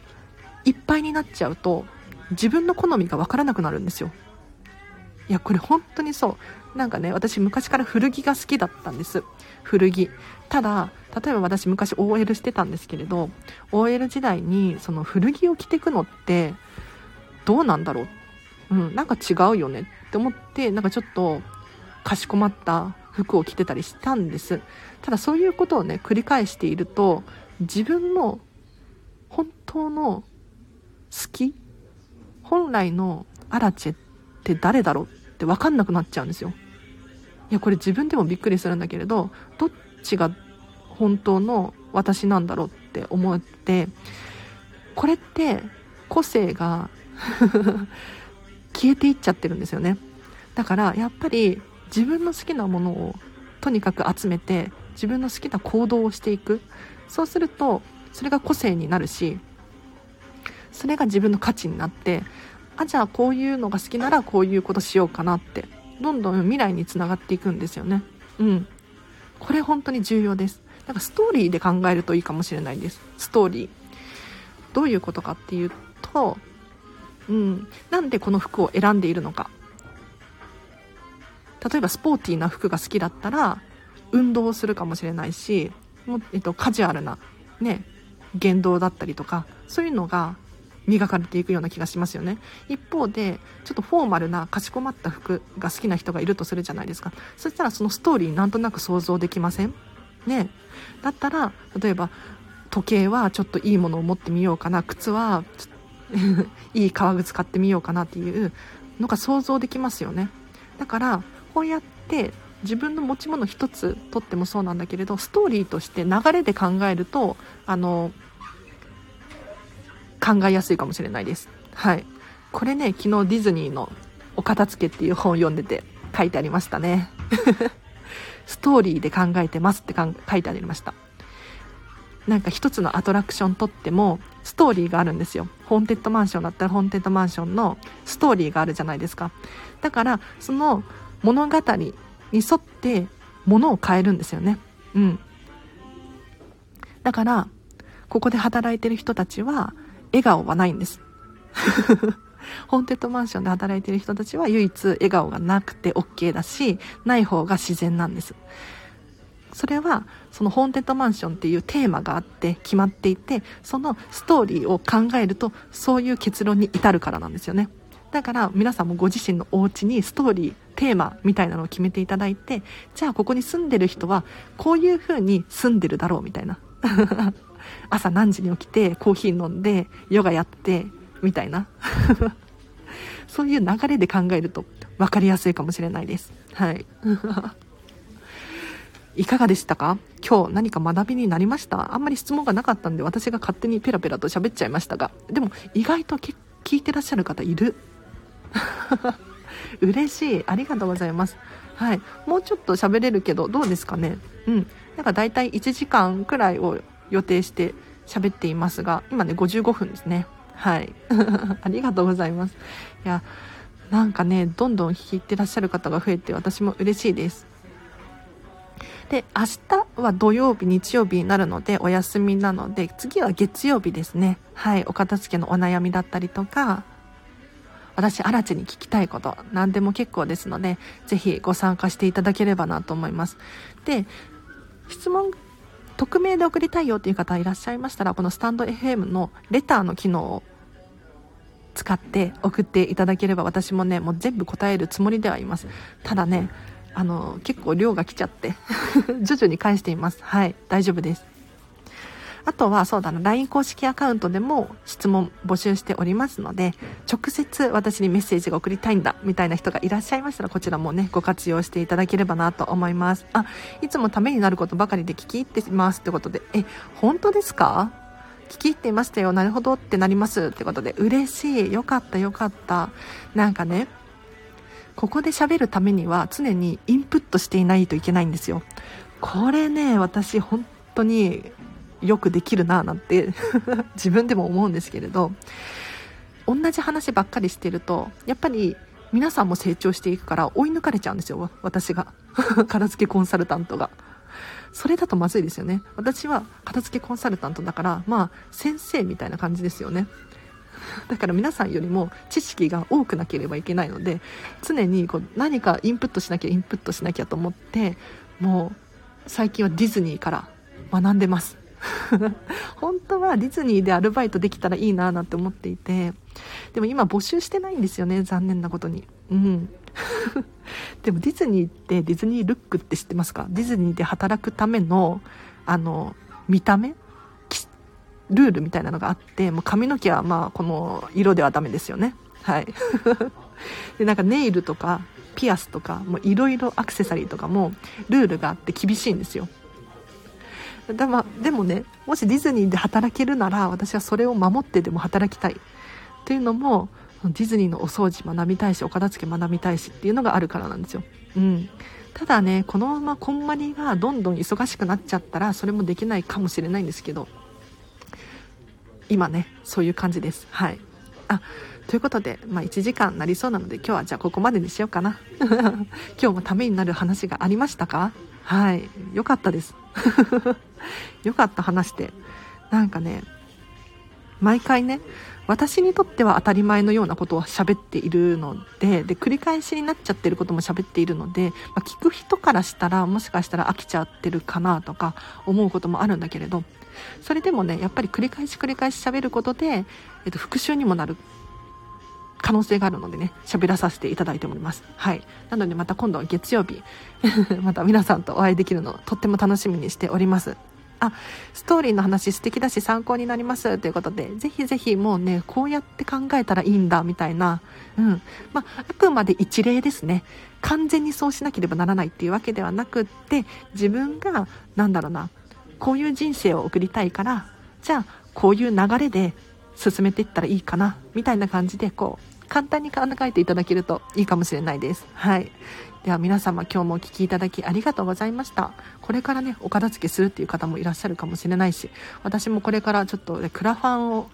いっぱいになっちゃうと、自分の好みがわからなくなるんですよ。いや、これ本当にそう。なんかね、私昔から古着が好きだったんです。古着。ただ、例えば私昔 OL してたんですけれど、OL 時代にその古着を着てくのってどうなんだろううん、なんか違うよねって思って、なんかちょっとかしこまった服を着てたりしたんです。ただそういうことをね、繰り返していると、自分の本当の好き本来のアラチェって誰だろうって分かんなくなっちゃうんですよ。いや、これ自分でもびっくりするんだけれど、どっちが本当の私なんだろうって思って、これって個性が消えていっちゃってるんですよね。だからやっぱり自分の好きなものをとにかく集めて自分の好きな行動をしていく。そうするとそれが個性になるしそれが自分の価値になってあじゃあこういうのが好きならこういうことしようかなってどんどん未来につながっていくんですよね。うん。これ本当に重要です。なんかストーリーで考えるといいかもしれないです。ストーリー。どういうことかっていうとうん、なんでこの服を選んでいるのか。例えばスポーティーな服が好きだったら運動をするかもしれないしも、えっと、カジュアルな、ね、言動だったりとかそういうのが磨かれていくような気がしますよね。一方でちょっとフォーマルなかしこまった服が好きな人がいるとするじゃないですか。そしたらそのストーリーなんとなく想像できません？ね。だったら例えば時計はちょっといいものを持ってみようかな。靴はちょっ いい革靴買ってみようかなっていうのが想像できますよね。だからこうやって自分の持ち物一つとってもそうなんだけれどストーリーとして流れで考えるとあの考えやすいかもしれないです。はい。これね昨日ディズニーの「お片付け」っていう本を読んでて書いてありましたね。ストーリーで考えてますって書いてありました。なんか一つのアトラクションとってもストーリーがあるんですよ。ホーンテッドマンションだったらホーンテッドマンションのストーリーがあるじゃないですか。だから、その物語に沿って物を変えるんですよね。うん。だから、ここで働いてる人たちは笑顔はないんです。ホーンテッドマンションで働いてる人たちは唯一笑顔がなくて OK だし、ない方が自然なんです。それはそのホーンテッドマンションっていうテーマがあって決まっていてそのストーリーを考えるとそういう結論に至るからなんですよね。だから皆さんもご自身のお家にストーリーテーマみたいなのを決めていただいてじゃあここに住んでる人はこういう風に住んでるだろうみたいな。朝何時に起きてコーヒー飲んでヨガやってみたいな。そういう流れで考えると分かりやすいかもしれないです。はい。いかがでしたか？今日何か学びになりました？あんまり質問がなかったんで私が勝手にペラペラと喋っちゃいましたがでも意外と聞いてらっしゃる方いる？嬉しい。ありがとうございます。はい。もうちょっと喋れるけどどうですかね？うん。なんか大体1時間くらいを予定して喋っていますが今ね55分ですね。はい。ありがとうございます。いやなんかねどんどん弾いてらっしゃる方が増えて私も嬉しいです。で明日は土曜日日曜日になるのでお休みなので次は月曜日ですね。はいお片付けのお悩みだったりとか私荒地に聞きたいこと何でも結構ですのでぜひご参加していただければなと思います。で質問匿名で送りたいよっていう方いらっしゃいましたらこのスタンド FM のレターの機能を使って送っていただければ私もねもう全部答えるつもりではいます。ただねあの結構量が来ちゃって 徐々に返しています。はい大丈夫です。あとはそうだな LINE 公式アカウントでも質問募集しておりますので直接私にメッセージが送りたいんだみたいな人がいらっしゃいましたらこちらもねご活用していただければなと思います。あいつもためになることばかりで聞き入ってますってことでえ本当ですか？聞き入っていましたよなるほどってなりますってことで嬉しいよかったよかった。なんかねここで喋るためには常にインプットしていないといけないんですよ。これね私本当によくできるななんて 自分でも思うんですけれど同じ話ばっかりしてるとやっぱり皆さんも成長していくから追い抜かれちゃうんですよ私が。片付けコンサルタントが。それだとまずいですよね。私は片付けコンサルタントだからまあ先生みたいな感じですよね。だから皆さんよりも知識が多くなければいけないので常にこう何かインプットしなきゃインプットしなきゃと思ってもう最近はディズニーから学んでます。本当はディズニーでアルバイトできたらいいななんて思っていてでも今募集してないんですよね残念なことに。うん。でもディズニーってディズニールックって知ってますか？ディズニーで働くためのあの見た目？ルールみたいなのがあってもう髪の毛はまあこの色ではダメですよね。はい。でなんかネイルとかピアスとかいろいろアクセサリーとかもルールがあって厳しいんですよ。だまでもねもしディズニーで働けるなら私はそれを守ってでも働きたい。っていうのもディズニーのお掃除学びたいしお片付け学びたいしっていうのがあるからなんですよ、うん、ただねこのままこんまりがどんどん忙しくなっちゃったらそれもできないかもしれないんですけど今ねそういう感じです。はい。あということで、まあ、1時間なりそうなので今日はじゃあここまでにしようかな。今日もためになる話がありましたか？はい。よかったです。よかった話してなんかね毎回ね私にとっては当たり前のようなことを喋っているのでで繰り返しになっちゃってることも喋っているので、まあ、聞く人からしたらもしかしたら飽きちゃってるかなとか思うこともあるんだけれどそれでもねやっぱり繰り返し繰り返し喋ることで、えっと、復習にもなる可能性があるのでね、喋らさせていただいております。はい。なのでまた今度は月曜日、また皆さんとお会いできるのをとっても楽しみにしております。あ、ストーリーの話素敵だし参考になりますということで、ぜひぜひもうね、こうやって考えたらいいんだみたいな、うん。まあ、あくまで一例ですね。完全にそうしなければならないっていうわけではなくって、自分が、なんだろうな、こういう人生を送りたいから、じゃあ、こういう流れで進めていったらいいかな、みたいな感じで、こう、簡単に考えていただけるといいかもしれないです。はい。では皆様今日もお聴きいただきありがとうございました。これからね、お片付けするっていう方もいらっしゃるかもしれないし、私もこれからちょっと、クラファンを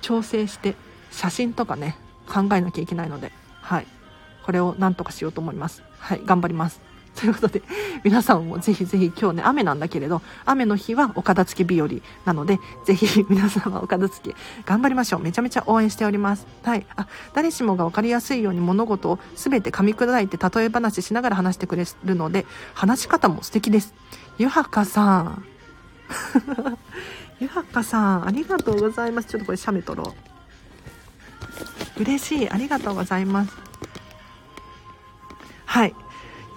調整して、写真とかね、考えなきゃいけないので、はい。これをなんとかしようと思います。はい、頑張ります。ということで、皆さんもぜひぜひ今日ね、雨なんだけれど、雨の日はお片付け日和なので、ぜひ 皆様お片付け頑張りましょう。めちゃめちゃ応援しております。はい。あ、誰しもが分かりやすいように物事を全て噛み砕いて例え話しながら話してくれるので、話し方も素敵です。ゆはかさん。ゆはかさん、ありがとうございます。ちょっとこれ写メ撮ろう。嬉しいありがとうございますはい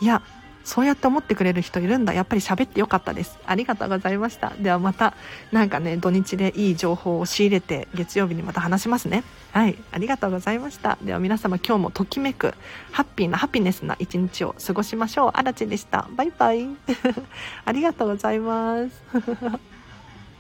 いやそうやって思ってくれる人いるんだ。やっぱり喋ってよかったです。ありがとうございました。ではまたなんかね土日でいい情報を仕入れて月曜日にまた話しますね。はい。ありがとうございました。では皆様今日もときめくハッピーなハピネスな一日を過ごしましょう。あらちでした。バイバイ。ありがとうございます。